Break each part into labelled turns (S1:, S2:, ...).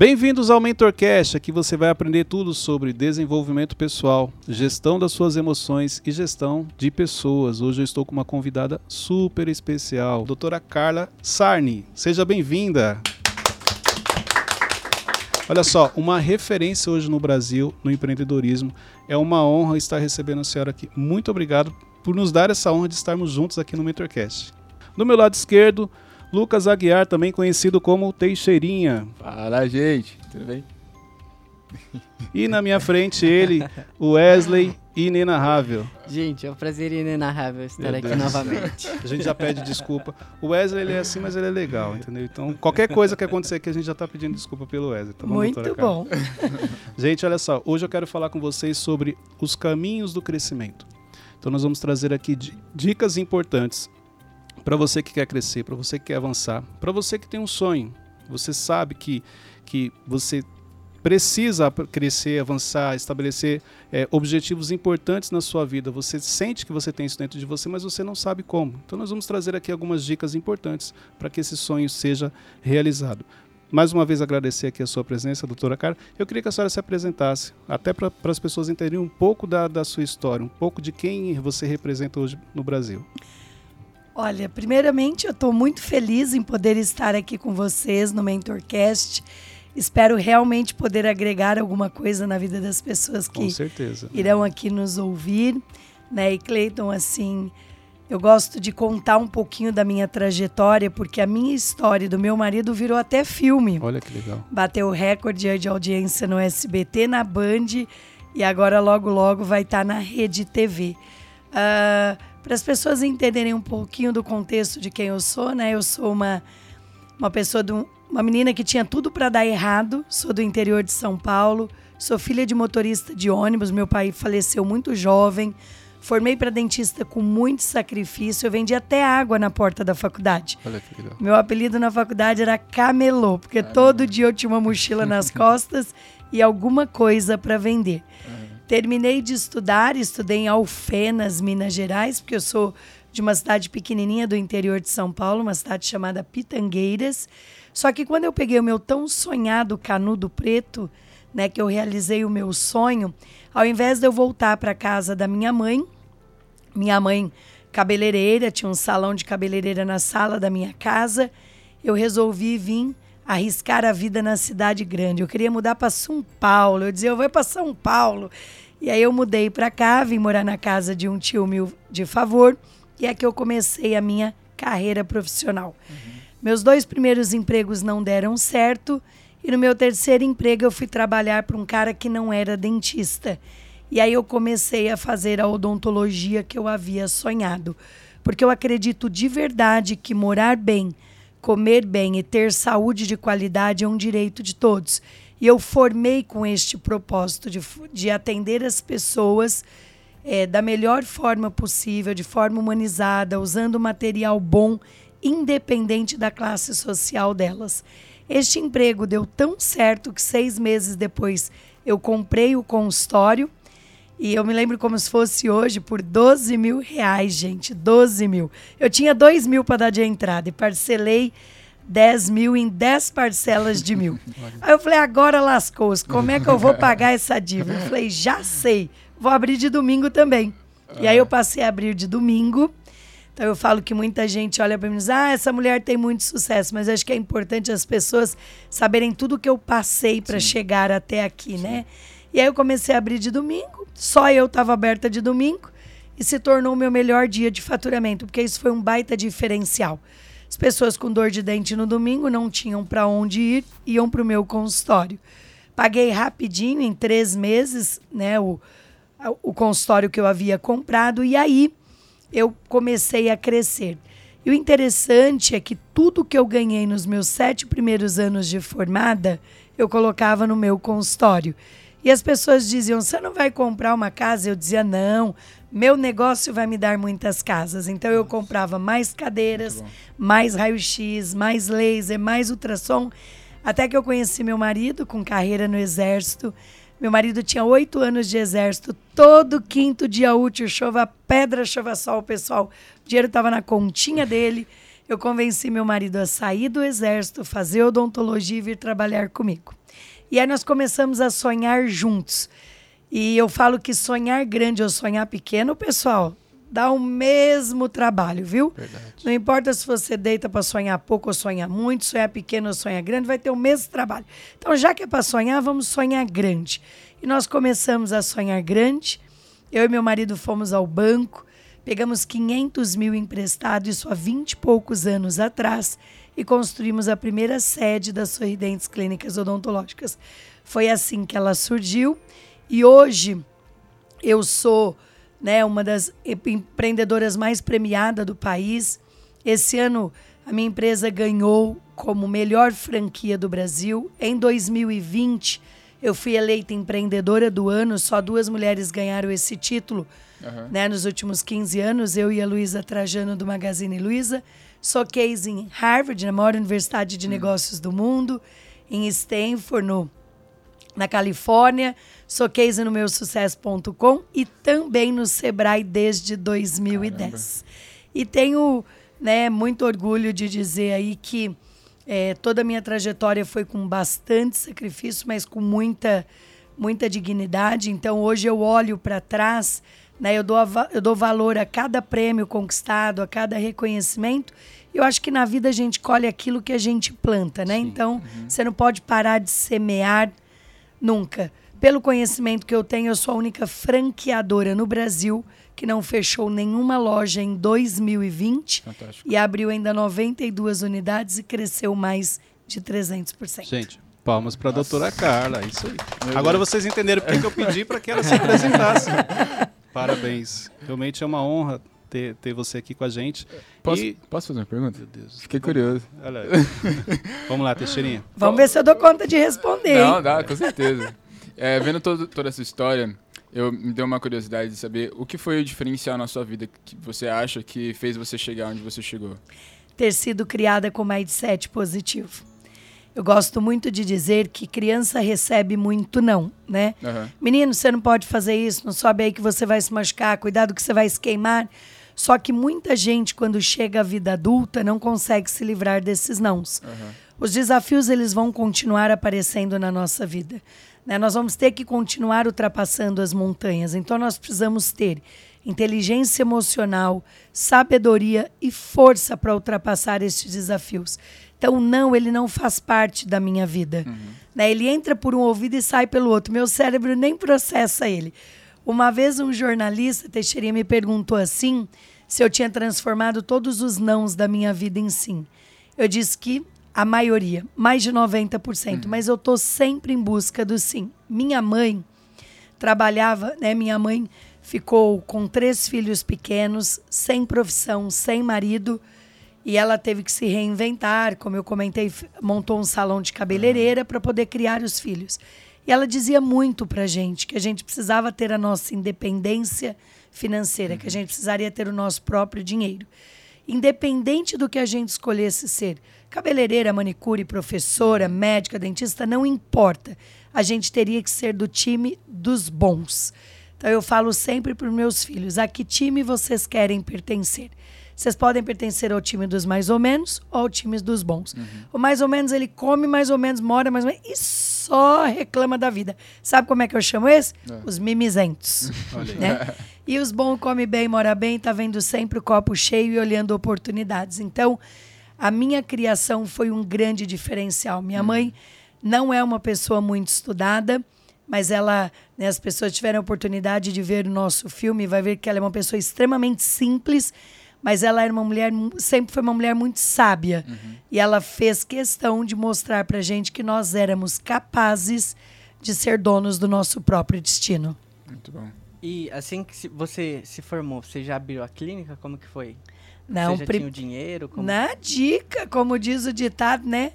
S1: Bem-vindos ao MentorCast, aqui você vai aprender tudo sobre desenvolvimento pessoal, gestão das suas emoções e gestão de pessoas. Hoje eu estou com uma convidada super especial, doutora Carla Sarni. Seja bem-vinda! Olha só, uma referência hoje no Brasil no empreendedorismo. É uma honra estar recebendo a senhora aqui. Muito obrigado por nos dar essa honra de estarmos juntos aqui no MentorCast. Do meu lado esquerdo, Lucas Aguiar, também conhecido como Teixeirinha.
S2: Fala, gente. Tudo bem?
S1: E na minha frente ele, o Wesley inenarrável.
S3: Gente, é um prazer inenarrável estar aqui novamente.
S1: A gente já pede desculpa. O Wesley ele é assim, mas ele é legal, entendeu? Então, qualquer coisa que acontecer aqui, a gente já está pedindo desculpa pelo Wesley. Tá
S3: bom, Muito bom.
S1: Gente, olha só. Hoje eu quero falar com vocês sobre os caminhos do crescimento. Então, nós vamos trazer aqui dicas importantes para você que quer crescer, para você que quer avançar, para você que tem um sonho. Você sabe que, que você precisa crescer, avançar, estabelecer é, objetivos importantes na sua vida. Você sente que você tem isso dentro de você, mas você não sabe como. Então, nós vamos trazer aqui algumas dicas importantes para que esse sonho seja realizado. Mais uma vez agradecer aqui a sua presença, doutora Cara. Eu queria que a senhora se apresentasse, até para as pessoas entenderem um pouco da, da sua história, um pouco de quem você representa hoje no Brasil.
S4: Olha, primeiramente eu estou muito feliz em poder estar aqui com vocês no MentorCast. Espero realmente poder agregar alguma coisa na vida das pessoas que irão aqui nos ouvir. Né? E Cleiton, assim, eu gosto de contar um pouquinho da minha trajetória, porque a minha história do meu marido virou até filme.
S1: Olha que legal.
S4: Bateu recorde de audiência no SBT, na Band, e agora logo logo vai estar tá na Rede TV. Uh, ah, Para as pessoas entenderem um pouquinho do contexto de quem eu sou, né? Eu sou uma, uma pessoa do, uma menina que tinha tudo para dar errado. Sou do interior de São Paulo. Sou filha de motorista de ônibus. Meu pai faleceu muito jovem. Formei para dentista com muito sacrifício. Eu vendi até água na porta da faculdade.
S1: Olha que legal.
S4: Meu apelido na faculdade era Camelô, porque todo dia eu tinha uma mochila nas costas e alguma coisa para vender. Uhum. Terminei de estudar, estudei em Alfenas, Minas Gerais, porque eu sou de uma cidade pequenininha do interior de São Paulo, uma cidade chamada Pitangueiras. Só que quando eu peguei o meu tão sonhado canudo preto, né, que eu realizei o meu sonho, ao invés de eu voltar para casa da minha mãe, minha mãe cabeleireira, tinha um salão de cabeleireira na sala da minha casa, eu resolvi vir arriscar a vida na cidade grande. Eu queria mudar para São Paulo. Eu dizia, eu vou para São Paulo. E aí eu mudei para cá, vim morar na casa de um tio meu de favor, e é que eu comecei a minha carreira profissional. Uhum. Meus dois primeiros empregos não deram certo e no meu terceiro emprego eu fui trabalhar para um cara que não era dentista. E aí eu comecei a fazer a odontologia que eu havia sonhado. Porque eu acredito de verdade que morar bem, comer bem e ter saúde de qualidade é um direito de todos. E eu formei com este propósito de, de atender as pessoas é, da melhor forma possível, de forma humanizada, usando material bom independente da classe social delas. Este emprego deu tão certo que seis meses depois eu comprei o consultório e eu me lembro como se fosse hoje por 12 mil reais, gente. 12 mil. Eu tinha 2 mil para dar de entrada e parcelei 10 mil em 10 parcelas de mil. Aí eu falei, agora lascou-se. Como é que eu vou pagar essa dívida? Eu falei, já sei. Vou abrir de domingo também. E aí eu passei a abrir de domingo então eu falo que muita gente olha para mim e diz: ah, essa mulher tem muito sucesso, mas acho que é importante as pessoas saberem tudo que eu passei para chegar até aqui, Sim. né? E aí eu comecei a abrir de domingo, só eu estava aberta de domingo e se tornou o meu melhor dia de faturamento, porque isso foi um baita diferencial. As pessoas com dor de dente no domingo não tinham para onde ir, iam para o meu consultório. Paguei rapidinho, em três meses, né, o, o consultório que eu havia comprado, e aí eu comecei a crescer. E o interessante é que tudo que eu ganhei nos meus sete primeiros anos de formada, eu colocava no meu consultório. E as pessoas diziam: Você não vai comprar uma casa? Eu dizia: Não, meu negócio vai me dar muitas casas. Então eu comprava mais cadeiras, mais raio-x, mais laser, mais ultrassom. Até que eu conheci meu marido com carreira no exército. Meu marido tinha oito anos de exército. Todo quinto dia útil, chova pedra, chova sol, pessoal. O dinheiro estava na continha dele. eu convenci meu marido a sair do exército, fazer odontologia e vir trabalhar comigo. E aí nós começamos a sonhar juntos. E eu falo que sonhar grande ou sonhar pequeno, pessoal, dá o mesmo trabalho, viu?
S2: Verdade.
S4: Não importa se você deita para sonhar pouco ou sonhar muito, sonhar pequeno ou sonhar grande, vai ter o mesmo trabalho. Então, já que é para sonhar, vamos sonhar grande. E nós começamos a sonhar grande. Eu e meu marido fomos ao banco, pegamos 500 mil emprestado, isso há 20 e poucos anos atrás, e construímos a primeira sede das Sorridentes Clínicas Odontológicas. Foi assim que ela surgiu. E hoje eu sou né, uma das empreendedoras mais premiadas do país. Esse ano a minha empresa ganhou como melhor franquia do Brasil. Em 2020 eu fui eleita empreendedora do ano, só duas mulheres ganharam esse título.
S2: Aham.
S4: Né, nos últimos 15 anos, eu e a Luísa Trajano do Magazine Luiza. Sou case em Harvard, na maior universidade de negócios do mundo, em Stanford, no, na Califórnia. Sou case no meusucesso.com e também no Sebrae desde 2010. E tenho né, muito orgulho de dizer aí que eh, toda a minha trajetória foi com bastante sacrifício, mas com muita, muita dignidade. Então hoje eu olho para trás, né, eu, dou a eu dou valor a cada prêmio conquistado, a cada reconhecimento. E Eu acho que na vida a gente colhe aquilo que a gente planta, né? Então, você não pode parar de semear Nunca. Pelo conhecimento que eu tenho, eu sou a única franqueadora no Brasil que não fechou nenhuma loja em 2020
S2: Fantástico.
S4: e abriu ainda 92 unidades e cresceu mais de 300%.
S1: Gente, palmas para a doutora Carla, é isso aí.
S2: Meu
S1: Agora
S2: Deus.
S1: vocês entenderam porque que eu pedi para que ela se apresentasse. Parabéns. Realmente é uma honra ter, ter você aqui com a gente.
S2: Posso,
S1: E-
S2: posso fazer uma pergunta?
S1: Meu Deus.
S2: Fiquei curioso.
S1: Olha. Vamos lá, Teixeirinha.
S4: Vamos ver se eu dou conta de responder. hein?
S2: Não, dá, com certeza. É, vendo todo, toda essa história, eu me deu uma curiosidade de saber o que foi o diferencial na sua vida que você acha que fez você chegar onde você chegou.
S4: ter sido criada com mindset positivo. Eu gosto muito de dizer que criança recebe muito não, né?
S2: Aham.
S4: Menino, você não pode fazer isso, não sobe aí que você vai se machucar, cuidado que você vai se queimar. Só que muita gente, quando chega à vida adulta, não consegue se livrar desses nãos. Os desafios eles vão continuar aparecendo na nossa vida. né? Nós vamos ter que continuar ultrapassando as montanhas. Então nós precisamos ter inteligência emocional, sabedoria e força para ultrapassar estes desafios. Então, não, ele não faz parte da minha vida. Né? Ele entra por um ouvido e sai pelo outro. Meu cérebro nem processa ele. Uma vez um jornalista, Teixeirinha, me perguntou assim se eu tinha transformado todos os nãos da minha vida em sim. Eu disse que a maioria, mais de 90%, mas eu tô sempre em busca do sim. Minha mãe trabalhava, né? Minha mãe ficou com três filhos pequenos, sem profissão, sem marido, e ela teve que se reinventar, como eu comentei, montou um salão de cabeleireira para poder criar os filhos. E ela dizia muito pra gente que a gente precisava ter a nossa independência financeira, que a gente precisaria ter o nosso próprio dinheiro. Independente do que a gente escolhesse ser, cabeleireira, manicure, professora, médica, dentista, não importa. A gente teria que ser do time dos bons. Então eu falo sempre para os meus filhos: a que time vocês querem pertencer? Vocês podem pertencer ao time dos mais ou menos ou ao time dos bons. O mais ou menos ele come mais ou menos, mora mais ou menos e só reclama da vida. Sabe como é que eu chamo esse? Os mimizentos. Né? E os bons come bem, mora bem, tá vendo sempre o copo cheio e olhando oportunidades. Então, a minha criação foi um grande diferencial. Minha mãe não é uma pessoa muito estudada, mas ela, né, as pessoas tiveram a oportunidade de ver o nosso filme, vai ver que ela é uma pessoa extremamente simples, mas ela era uma mulher, mu- sempre foi uma mulher muito sábia. E ela fez questão de mostrar pra gente que nós éramos capazes de ser donos do nosso próprio destino.
S2: Muito bom.
S3: E assim que você se formou, você já abriu a clínica? Como que foi?
S4: Não,
S3: você já
S4: pri-
S3: tinha o dinheiro? Como...
S4: Na dica, como diz o ditado, né?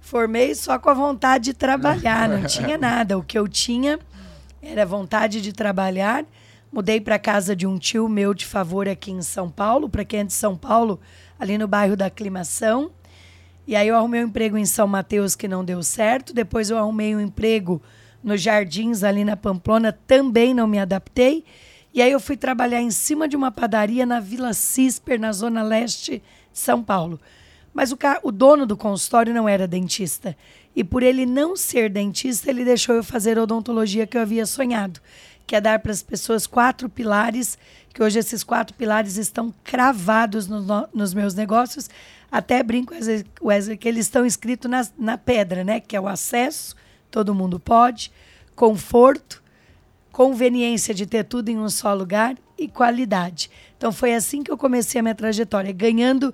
S4: Formei só com a vontade de trabalhar, não tinha nada. O que eu tinha era vontade de trabalhar. Mudei para casa de um tio meu de favor aqui em São Paulo, para quem é de São Paulo, ali no bairro da Aclimação. E aí eu arrumei um emprego em São Mateus que não deu certo. Depois eu arrumei um emprego nos Jardins ali na Pamplona, também não me adaptei. E aí eu fui trabalhar em cima de uma padaria na Vila Cisper, na zona leste de São Paulo. Mas o, o dono do consultório não era dentista. E por ele não ser dentista, ele deixou eu fazer odontologia que eu havia sonhado, que é dar para as pessoas quatro pilares, que hoje esses quatro pilares estão cravados no- no- nos meus negócios. Até brinco, Wesley, que eles estão escritos na, na pedra, né? Que é o acesso, todo mundo pode, conforto, conveniência de ter tudo em um só lugar e qualidade. Então foi assim que eu comecei a minha trajetória, ganhando.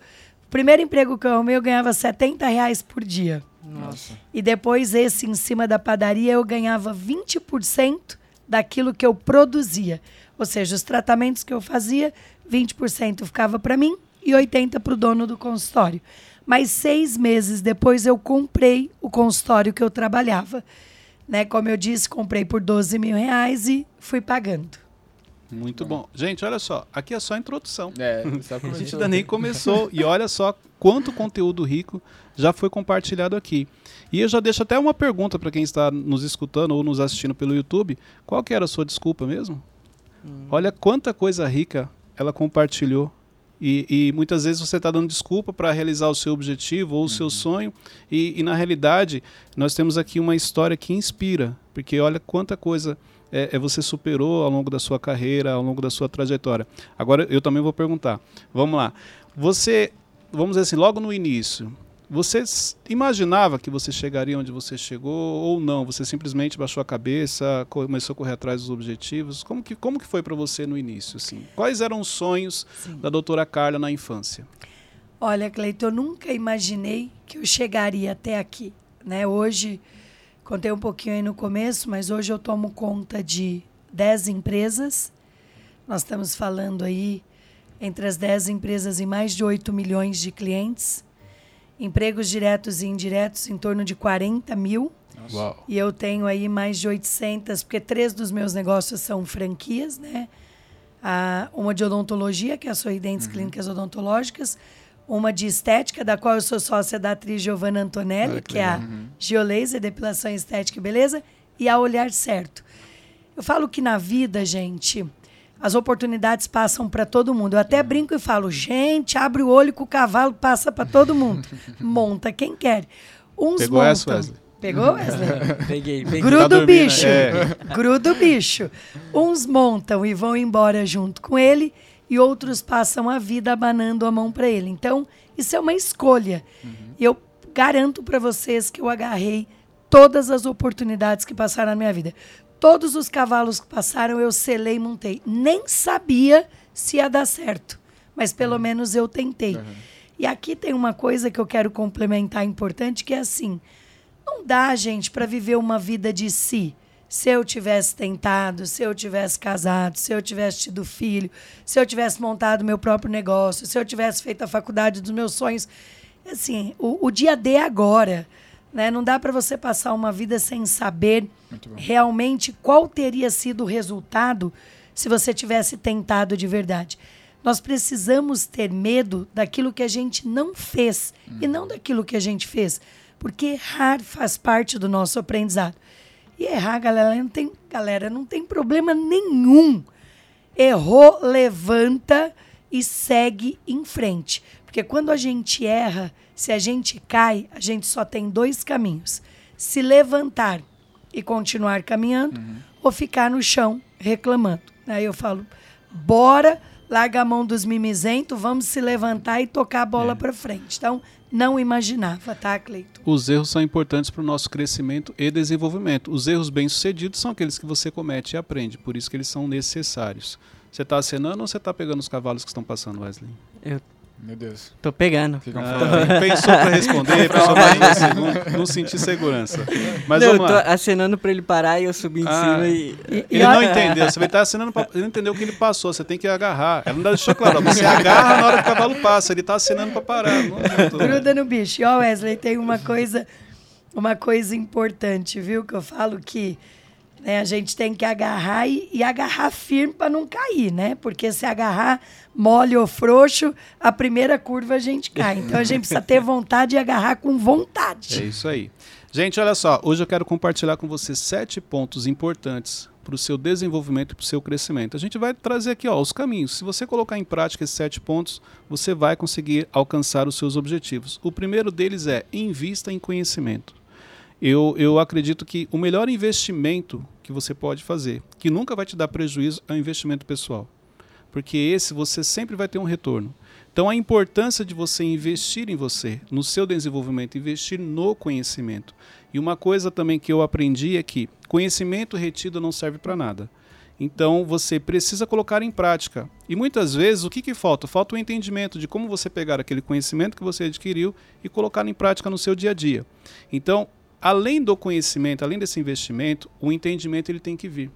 S4: O primeiro emprego que eu arrumei, eu ganhava 70 reais por dia.
S2: Nossa.
S4: E depois, esse em cima da padaria, eu ganhava 20% daquilo que eu produzia. Ou seja, os tratamentos que eu fazia, 20% ficava para mim e 80% para o dono do consultório. Mas seis meses depois, eu comprei o consultório que eu trabalhava. Né? Como eu disse, comprei por 12 mil reais e fui pagando.
S1: Muito bom. Gente, olha só, aqui é só a introdução.
S2: É, só
S1: A gente ainda nem começou. E olha só quanto conteúdo rico já foi compartilhado aqui. E eu já deixo até uma pergunta para quem está nos escutando ou nos assistindo pelo YouTube. Qual que era a sua desculpa mesmo? Olha quanta coisa rica ela compartilhou. E, e muitas vezes você está dando desculpa para realizar o seu objetivo ou o seu sonho. E, e, na realidade, nós temos aqui uma história que inspira. Porque olha quanta coisa é, é você superou ao longo da sua carreira, ao longo da sua trajetória. Agora eu também vou perguntar. Vamos lá. Você, vamos dizer assim, logo no início, você imaginava que você chegaria onde você chegou ou não? Você simplesmente baixou a cabeça, começou a correr atrás dos objetivos? Como que, como que foi para você no início? Assim? Quais eram os sonhos da doutora Carla na infância?
S4: Olha, Cleiton, eu nunca imaginei que eu chegaria até aqui. Né? Hoje, contei um pouquinho aí no começo, mas hoje eu tomo conta de 10 empresas. Nós estamos falando aí entre as 10 empresas e mais de 8 milhões de clientes. Empregos diretos e indiretos em torno de 40 mil.
S1: Uau.
S4: E eu tenho aí mais de 800, porque três dos meus negócios são franquias, né? Ah, uma de odontologia, que é a Sorridentes Clínicas Odontológicas. Uma de estética, da qual eu sou sócia da atriz Giovanna Antonelli,
S1: Olha que
S4: que, é a Geolaser, Depilação Estética e Beleza. E a Olhar Certo. Eu falo que na vida, gente, as oportunidades passam para todo mundo. Eu até brinco e falo, gente, abre o olho que o cavalo passa para todo mundo. Monta quem quer. Uns
S1: Pegou
S4: montam.
S1: essa, Wesley?
S4: Pegou, Wesley?
S3: Peguei, peguei.
S4: Gruda
S1: Tá
S4: o
S1: dormindo,
S4: bicho.
S1: é.
S4: Gruda o bicho. Uns montam e vão embora junto com ele e outros passam a vida abanando a mão para ele. Então, isso é uma escolha. E eu garanto para vocês que eu agarrei todas as oportunidades que passaram na minha vida. Todos os cavalos que passaram eu selei e montei. Nem sabia se ia dar certo, mas pelo menos eu tentei. E aqui tem uma coisa que eu quero complementar importante, que é assim: não dá, gente, para viver uma vida de si. Se eu tivesse tentado, se eu tivesse casado, se eu tivesse tido filho, se eu tivesse montado meu próprio negócio, se eu tivesse feito a faculdade dos meus sonhos. Assim, o, o dia D agora. Né? Não dá para você passar uma vida sem saber realmente qual teria sido o resultado se você tivesse tentado de verdade. Nós precisamos ter medo daquilo que a gente não fez e não daquilo que a gente fez, porque errar faz parte do nosso aprendizado. E errar, galera, não tem, galera, não tem problema nenhum. Errou, levanta e segue em frente. Porque quando a gente erra, se a gente cai, a gente só tem dois caminhos: se levantar e continuar caminhando, ou ficar no chão reclamando. Aí eu falo: bora, larga a mão dos mimizentos, vamos se levantar e tocar a bola para frente. Então, não imaginava, tá, Cleito?
S1: Os erros são importantes para o nosso crescimento e desenvolvimento. Os erros bem-sucedidos são aqueles que você comete e aprende, por isso que eles são necessários. Você está acenando ou você está pegando os cavalos que estão passando, Wesley?
S3: Eu
S2: Meu Deus.
S3: tô pegando.
S2: Fica um
S1: Ah, pensou para responder, pensou mais um segundo, não senti segurança. Mas
S3: não, eu tô
S1: lá.
S3: acenando pra ele parar e eu subi em
S1: Ah.
S3: cima e.
S1: Ele
S4: e
S1: não entendeu, você vai estar acenando, pra, ele não entendeu o que ele passou, você tem que agarrar. Ela não deixou claro, você agarra na hora que o cavalo passa, ele está acenando para parar. Não, não
S4: Gruda no bicho. E, ó, Wesley, tem uma coisa, uma coisa importante, viu? Que eu falo que né, a gente tem que agarrar e, e agarrar firme para não cair, né? Porque se agarrar mole ou frouxo, a primeira curva a gente cai. Então a gente precisa ter vontade de agarrar com
S1: É
S4: vontade.
S1: isso aí. Gente, olha só, hoje eu quero compartilhar com vocês sete pontos importantes para o seu desenvolvimento e para o seu crescimento. A gente vai trazer aqui ó, os caminhos. Se você colocar em prática esses sete pontos, você vai conseguir alcançar os seus objetivos. O primeiro deles é invista em conhecimento. Eu, eu acredito que o melhor investimento que você pode fazer, que nunca vai te dar prejuízo, é o investimento pessoal. Porque esse você sempre vai ter um retorno. Então, a importância de você investir em você, no seu desenvolvimento, investir no conhecimento. E uma coisa também que eu aprendi é que conhecimento retido não serve para nada. Então, você precisa colocar em prática. E muitas vezes, o que, que falta? Falta o entendimento de como você pegar aquele conhecimento que você adquiriu e colocar em prática no seu dia a dia. Então, além do conhecimento, além desse investimento, o entendimento ele tem que vir.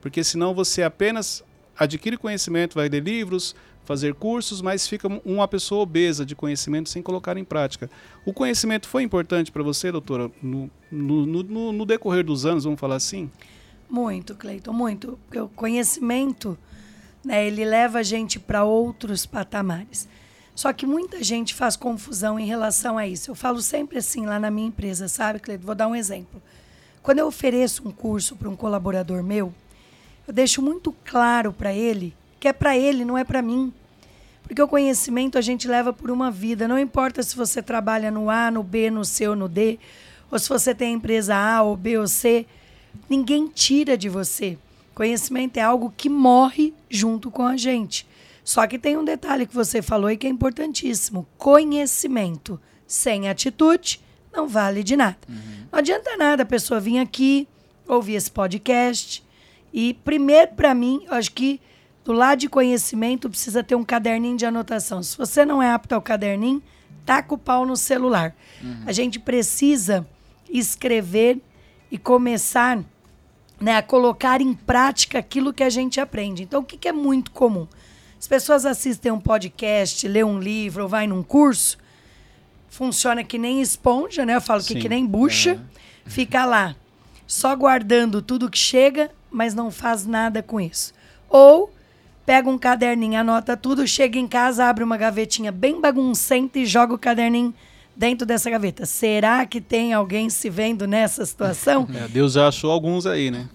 S1: Porque senão você apenas adquire conhecimento, vai ler livros, fazer cursos, mas fica uma pessoa obesa de conhecimento sem colocar em prática. O conhecimento foi importante para você, doutora, no, no, no, no, decorrer dos anos, vamos falar assim?
S4: Muito, Cleiton, muito. O conhecimento, né, ele leva a gente para outros patamares. Só que muita gente faz confusão em relação a isso. Eu falo sempre assim lá na minha empresa, sabe, Cleiton? Vou dar um exemplo. Quando eu ofereço um curso para um colaborador meu, eu deixo muito claro para ele que é para ele, não é para mim. Porque o conhecimento a gente leva por uma vida. Não importa se você trabalha no A, no B, no C ou no D, ou se você tem empresa A ou B ou C, ninguém tira de você. Conhecimento é algo que morre junto com a gente. Só que tem um detalhe que você falou e que é importantíssimo: conhecimento sem atitude não vale de nada. Uhum. Não adianta nada a pessoa vir aqui, ouvir esse podcast. E primeiro, para mim, eu acho que do lado de conhecimento precisa ter um caderninho de anotação. Se você não é apto ao caderninho, taca o pau no celular. Uhum. A gente precisa escrever e começar né, a colocar em prática aquilo que a gente aprende. Então, o que, que é muito comum? As pessoas assistem um podcast, lê um livro ou vai num curso, funciona que nem esponja, né? Eu falo que, que nem bucha, é. fica lá, só guardando tudo que chega, mas não faz nada com isso. Ou pega um caderninho, anota tudo, chega em casa, abre uma gavetinha bem baguncenta e joga o caderninho dentro dessa gaveta. Será que tem alguém se vendo nessa situação?
S1: É, Deus já achou alguns aí, né?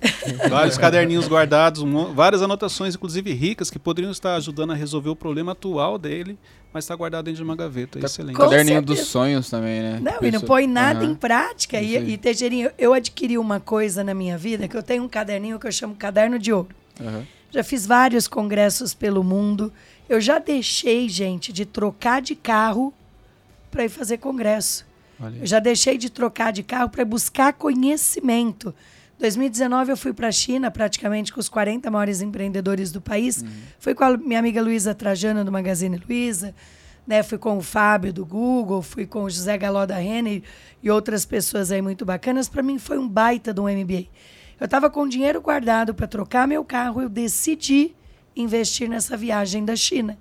S1: Vários caderninhos guardados, várias anotações, inclusive ricas, que poderiam estar ajudando a resolver o problema atual dele, mas está guardado dentro de uma gaveta. Excelente.
S2: Com Caderninho certeza. dos sonhos também, né?
S4: Não, e não põe nada uhum. em prática. E, e eu adquiri uma coisa na minha vida, que eu tenho um caderninho que eu chamo caderno de ouro. Uhum. Já fiz vários congressos pelo mundo. Eu já deixei, gente, de trocar de carro para ir fazer congresso. Eu já deixei de trocar de carro para buscar conhecimento. 2019 eu fui para a China, praticamente com os 40 maiores empreendedores do país. Uhum. Fui com a minha amiga Luísa Trajano do Magazine Luiza, né? Fui com o Fábio do Google, fui com o José Galó da Renner e outras pessoas aí muito bacanas. Para mim foi um baita de um MBA. Eu estava com dinheiro guardado para trocar meu carro, eu decidi investir nessa viagem da China.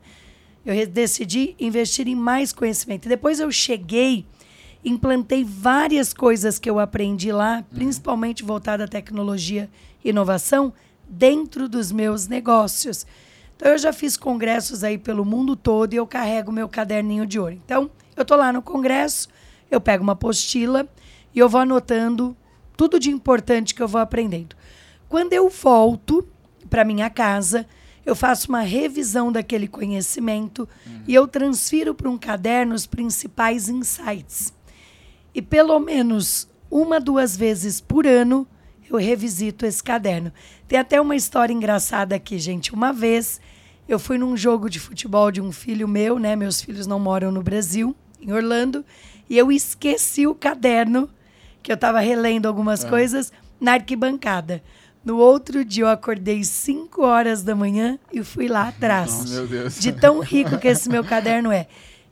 S4: Eu decidi investir em mais conhecimento. E depois eu cheguei, implantei várias coisas que eu aprendi lá, uhum. principalmente voltada à tecnologia e inovação, dentro dos meus negócios. Então eu já fiz congressos aí pelo mundo todo e eu carrego meu caderninho de ouro. Então, eu estou lá no congresso, eu pego uma apostila e eu vou anotando tudo de importante que eu vou aprendendo. Quando eu volto para minha casa, eu faço uma revisão daquele conhecimento uhum. e eu transfiro para um caderno os principais insights. E pelo menos uma, duas vezes por ano, eu revisito esse caderno. Tem até uma história engraçada aqui, gente. Uma vez eu fui num jogo de futebol de um filho meu, né? Meus filhos não moram no Brasil, em Orlando, e eu esqueci o caderno que eu estava relendo algumas é. coisas na arquibancada. No outro dia eu acordei 5 horas da manhã e fui lá atrás.
S2: Nossa, meu Deus.
S4: De tão rico que esse meu caderno é.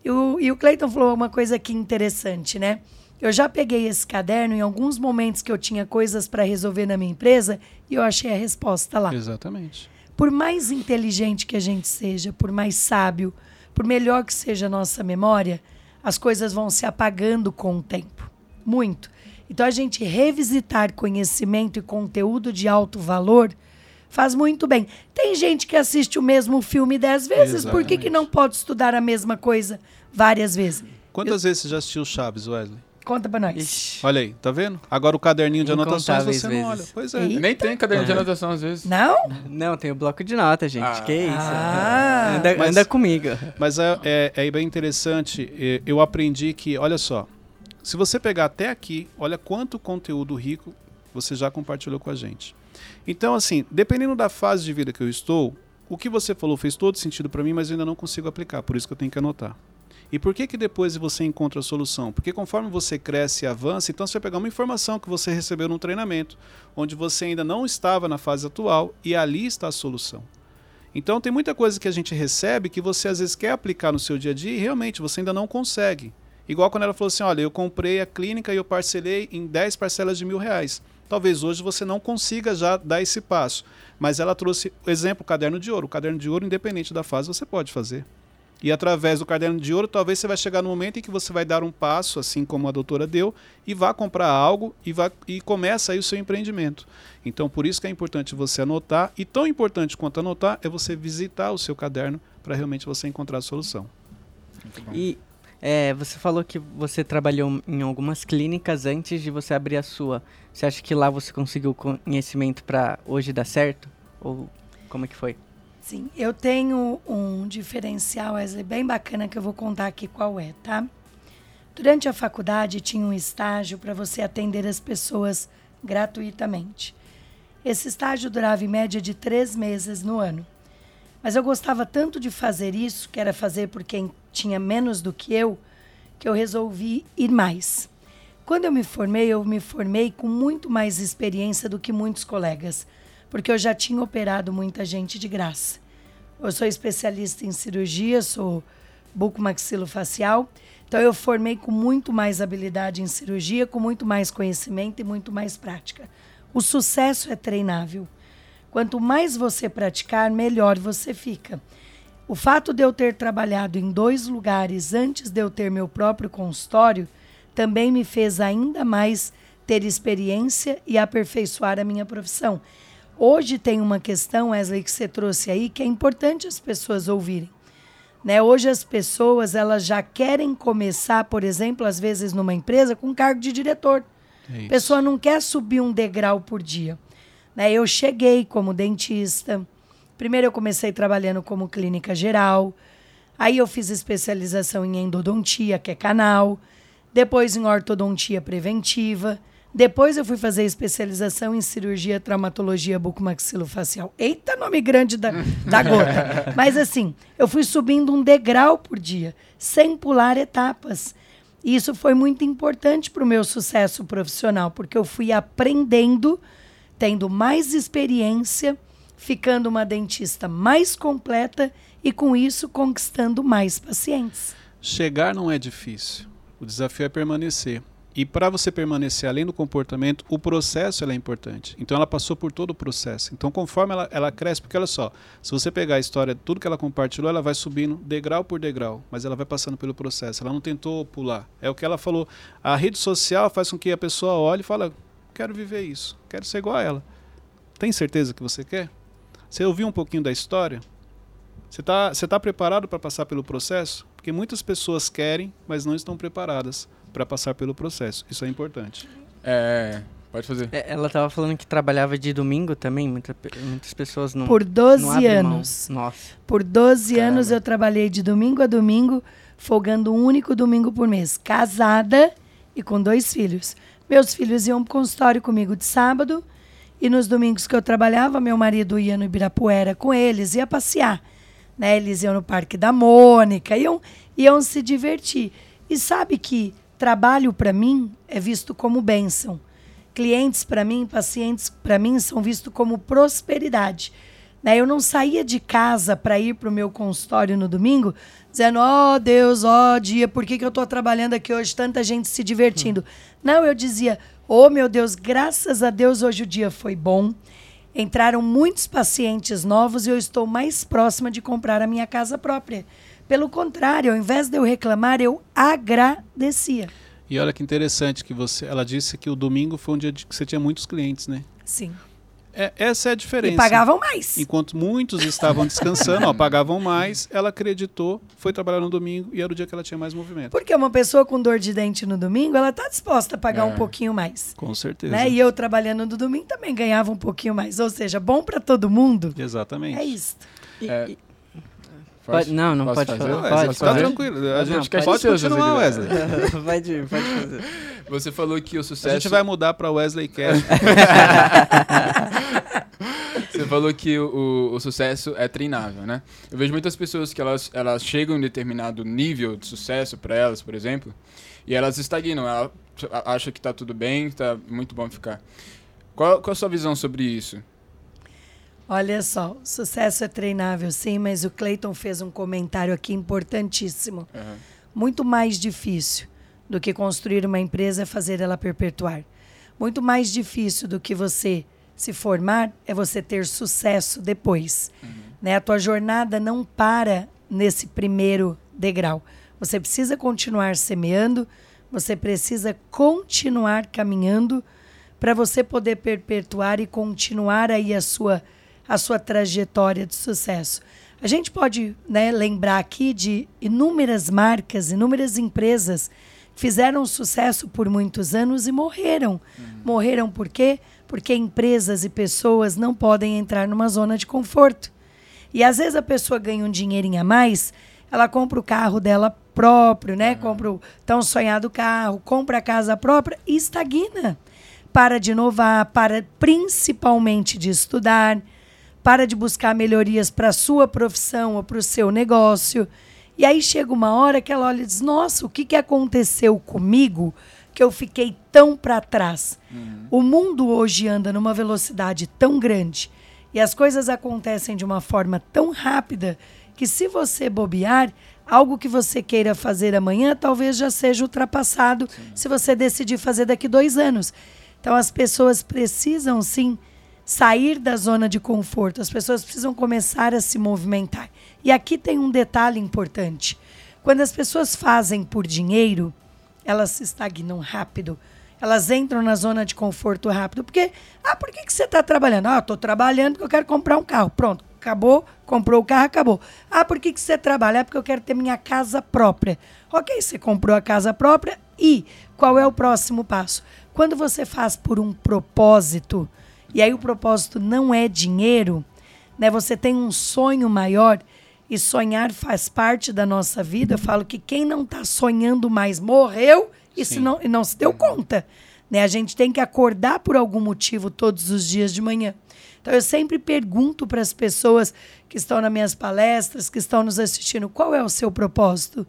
S4: E o, e o Cleiton falou uma coisa aqui interessante, né? Eu já peguei esse caderno em alguns momentos que eu tinha coisas para resolver na minha empresa e eu achei a resposta lá.
S1: Exatamente.
S4: Por mais inteligente que a gente seja, por mais sábio, por melhor que seja a nossa memória, as coisas vão se apagando com o tempo. Muito. Então, a gente revisitar conhecimento e conteúdo de alto valor faz muito bem. Tem gente que assiste o mesmo filme dez vezes, Exatamente. por que, que não pode estudar a mesma coisa várias vezes?
S1: Quantas Eu... vezes você já assistiu Chaves, Wesley?
S4: Conta pra nós.
S3: Ixi,
S1: Olha aí, tá vendo? Agora o caderninho de anotações você não olha.
S3: vezes.
S1: Pois é.
S4: Eita.
S2: Nem tem caderno de anotação às vezes.
S4: Não?
S3: Não, tem o bloco de nota, gente.
S2: Ah.
S3: que isso?
S4: Ah.
S3: anda,
S1: Mas-
S3: anda comigo.
S1: Mas é, é, é bem interessante. é, Eu aprendi que, olha só, se você pegar até aqui, olha quanto conteúdo rico você já compartilhou com a gente. Então, assim, dependendo da fase de vida que eu estou, o que você falou fez todo sentido para mim, mas eu ainda não consigo aplicar, por isso que eu tenho que anotar. E por que que depois você encontra a solução? Porque conforme você cresce e avança, então você vai pegar uma informação que você recebeu num treinamento, onde você ainda não estava na fase atual e ali está a solução. Então tem muita coisa que a gente recebe que você às vezes quer aplicar no seu dia a dia e realmente você ainda não consegue. Igual quando ela falou assim, olha, eu comprei a clínica e eu parcelei em 10 parcelas de mil reais. Talvez hoje você não consiga já dar esse passo. Mas ela trouxe o exemplo, o caderno de ouro. O caderno de ouro, independente da fase, você pode fazer. E através do caderno de ouro, talvez você vai chegar no momento em que você vai dar um passo, assim como a doutora deu, e vá comprar algo e, vá, e começa aí o seu empreendimento. Então, por isso que é importante você anotar, e tão importante quanto anotar é você visitar o seu caderno para realmente você encontrar a solução.
S2: Muito bom.
S3: E é, você falou que você trabalhou em algumas clínicas antes de você abrir a sua. Você acha que lá você conseguiu conhecimento pra hoje dar certo? Ou como é que foi?
S4: Sim, eu tenho um diferencial, Wesley, bem bacana que eu vou contar aqui qual é, tá? Durante a faculdade tinha um estágio para você atender as pessoas gratuitamente. Esse estágio durava em média de três meses no ano. Mas eu gostava tanto de fazer isso, que era fazer por quem tinha menos do que eu, que eu resolvi ir mais. Quando eu me formei, eu me formei com muito mais experiência do que muitos colegas, porque eu já tinha operado muita gente de graça. Eu sou especialista em cirurgia, sou bucomaxilofacial, então eu formei com muito mais habilidade em cirurgia, com muito mais conhecimento e muito mais prática. O sucesso é treinável. Quanto mais você praticar, melhor você fica. O fato de eu ter trabalhado em dois lugares antes de eu ter meu próprio consultório também me fez ainda mais ter experiência e aperfeiçoar a minha profissão. Hoje tem uma questão, Wesley, que você trouxe aí, que é importante as pessoas ouvirem. Né? Hoje as pessoas elas já querem começar, por exemplo, às vezes numa empresa com cargo de diretor.
S1: É
S4: A pessoa não quer subir um degrau por dia. Né? Eu cheguei como dentista. Primeiro eu comecei trabalhando como clínica geral. Aí eu fiz especialização em endodontia, que é canal. Depois em ortodontia preventiva. Depois eu fui fazer especialização em cirurgia, traumatologia bucomaxilofacial. Eita, nome grande da, da gota. Mas assim, eu fui subindo um degrau por dia, sem pular etapas. E isso foi muito importante para o meu sucesso profissional, porque eu fui aprendendo, tendo mais experiência, ficando uma dentista mais completa e, com isso, conquistando mais pacientes.
S1: Chegar não é difícil. O desafio é permanecer. E para você permanecer além do comportamento, o processo é importante. Então ela passou por todo o processo. Então conforme ela, ela cresce, porque olha só, se você pegar a história, tudo que ela compartilhou, ela vai subindo degrau por degrau, mas ela vai passando pelo processo. Ela não tentou pular. É o que ela falou. A rede social faz com que a pessoa olhe e fale, quero viver isso, quero ser igual a ela. Tem certeza que você quer? Você ouviu um pouquinho da história? Você está você tá preparado para passar pelo processo? Porque muitas pessoas querem, mas não estão preparadas para passar pelo processo. Isso é importante.
S2: É, pode fazer.
S3: É, Ela tava falando que trabalhava de domingo também, muita muitas pessoas não.
S4: Por
S3: não
S4: 12
S3: abrem mão.
S4: anos.
S3: Nossa.
S4: Por 12
S2: Caramba.
S4: anos eu trabalhei de domingo a domingo, folgando um único domingo por mês. Casada e com dois filhos. Meus filhos iam para consultório comigo de sábado e nos domingos que eu trabalhava, meu marido ia no Ibirapuera com eles, ia passear. Né? Eles iam no Parque da Mônica, iam, iam se divertir. E sabe que trabalho para mim é visto como bênção. Clientes para mim, pacientes para mim são vistos como prosperidade. Né? Eu não saía de casa para ir para o meu consultório no domingo dizendo, ó Deus, ó dia, por que, que eu estou trabalhando aqui hoje? Tanta gente se divertindo. Não, eu dizia, oh meu Deus, graças a Deus hoje o dia foi bom. Entraram muitos pacientes novos e eu estou mais próxima de comprar a minha casa própria. Pelo contrário, ao invés de eu reclamar, eu agradecia.
S1: E olha que interessante que você, ela disse que o domingo foi um dia que você tinha muitos clientes, né?
S4: Sim.
S1: É, essa é a diferença.
S4: E pagavam mais.
S1: Enquanto muitos estavam descansando, ó, pagavam mais, ela acreditou, foi trabalhar no domingo e era o dia que ela tinha mais movimento.
S4: Porque uma pessoa com dor de dente no domingo, ela tá disposta a pagar
S2: É.
S4: um pouquinho mais.
S1: Com certeza.
S4: Né? E eu trabalhando no domingo também ganhava um pouquinho mais. Ou seja, bom para todo mundo.
S1: Exatamente.
S4: É isso.
S3: E-
S2: É,
S3: e-
S2: Posso-
S3: Pode- não, não pode
S2: fazer?
S3: fazer.
S1: Não,
S3: Pode,
S1: Wesley,
S2: Posso
S1: tá
S2: fazer?
S1: tranquilo. A
S3: Não,
S1: gente
S3: pode
S1: pode
S2: ser,
S1: continuar,
S2: José
S1: Wesley.
S3: pode, pode fazer.
S2: Você falou que o
S1: A
S2: sucesso.
S1: gente vai mudar para Wesley Cash.
S2: Você falou que o, o sucesso é treinável, né? Eu vejo muitas pessoas que elas, elas chegam em um determinado nível de sucesso para elas, por exemplo, e elas estagnam. Ela acha que tá tudo bem, que tá muito bom ficar. Qual, qual a sua visão sobre isso?
S4: Olha só, sucesso é treinável, sim, mas o Clayton fez um comentário aqui importantíssimo.
S2: Aham.
S4: Muito mais difícil do que construir uma empresa é fazer ela perpetuar. Muito mais difícil do que você se formar é você ter sucesso depois. Né? A tua jornada não para nesse primeiro degrau. Você precisa continuar semeando, você precisa continuar caminhando para você poder perpetuar e continuar aí a sua a sua trajetória de sucesso. A gente pode né, lembrar aqui de inúmeras marcas, inúmeras empresas que fizeram sucesso por muitos anos e morreram. Morreram por quê? Porque empresas e pessoas não podem entrar numa zona de conforto. E às vezes a pessoa ganha um dinheirinho a mais, ela compra o carro dela próprio, né? Compra o tão sonhado carro, compra a casa própria e estagna. Para de inovar, para principalmente de estudar, para de buscar melhorias para a sua profissão ou para o seu negócio. E aí chega uma hora que ela olha e diz: Nossa, o que, que aconteceu comigo que eu fiquei tão para trás? O mundo hoje anda numa velocidade tão grande e as coisas acontecem de uma forma tão rápida que, se você bobear, algo que você queira fazer amanhã talvez já seja ultrapassado se você decidir fazer daqui dois anos. Então, as pessoas precisam sim sair da zona de conforto, as pessoas precisam começar a se movimentar. E aqui tem um detalhe importante: quando as pessoas fazem por dinheiro, elas se estagnam rápido. Elas entram na zona de conforto rápido. Porque, ah, por que, que você está trabalhando? Ah, estou trabalhando porque eu quero comprar um carro. Pronto, acabou, comprou o carro, acabou. Ah, por que, que você trabalha? É porque eu quero ter minha casa própria. Ok, você comprou a casa própria e qual é o próximo passo? Quando você faz por um propósito, e aí o propósito não é dinheiro, né? Você tem um sonho maior e sonhar faz parte da nossa vida. Eu falo que quem não está sonhando mais morreu e, se não, e não se deu conta. Né? A gente tem que acordar por algum motivo todos os dias de manhã. Então eu sempre pergunto para as pessoas que estão nas minhas palestras, que estão nos assistindo, qual é o seu propósito?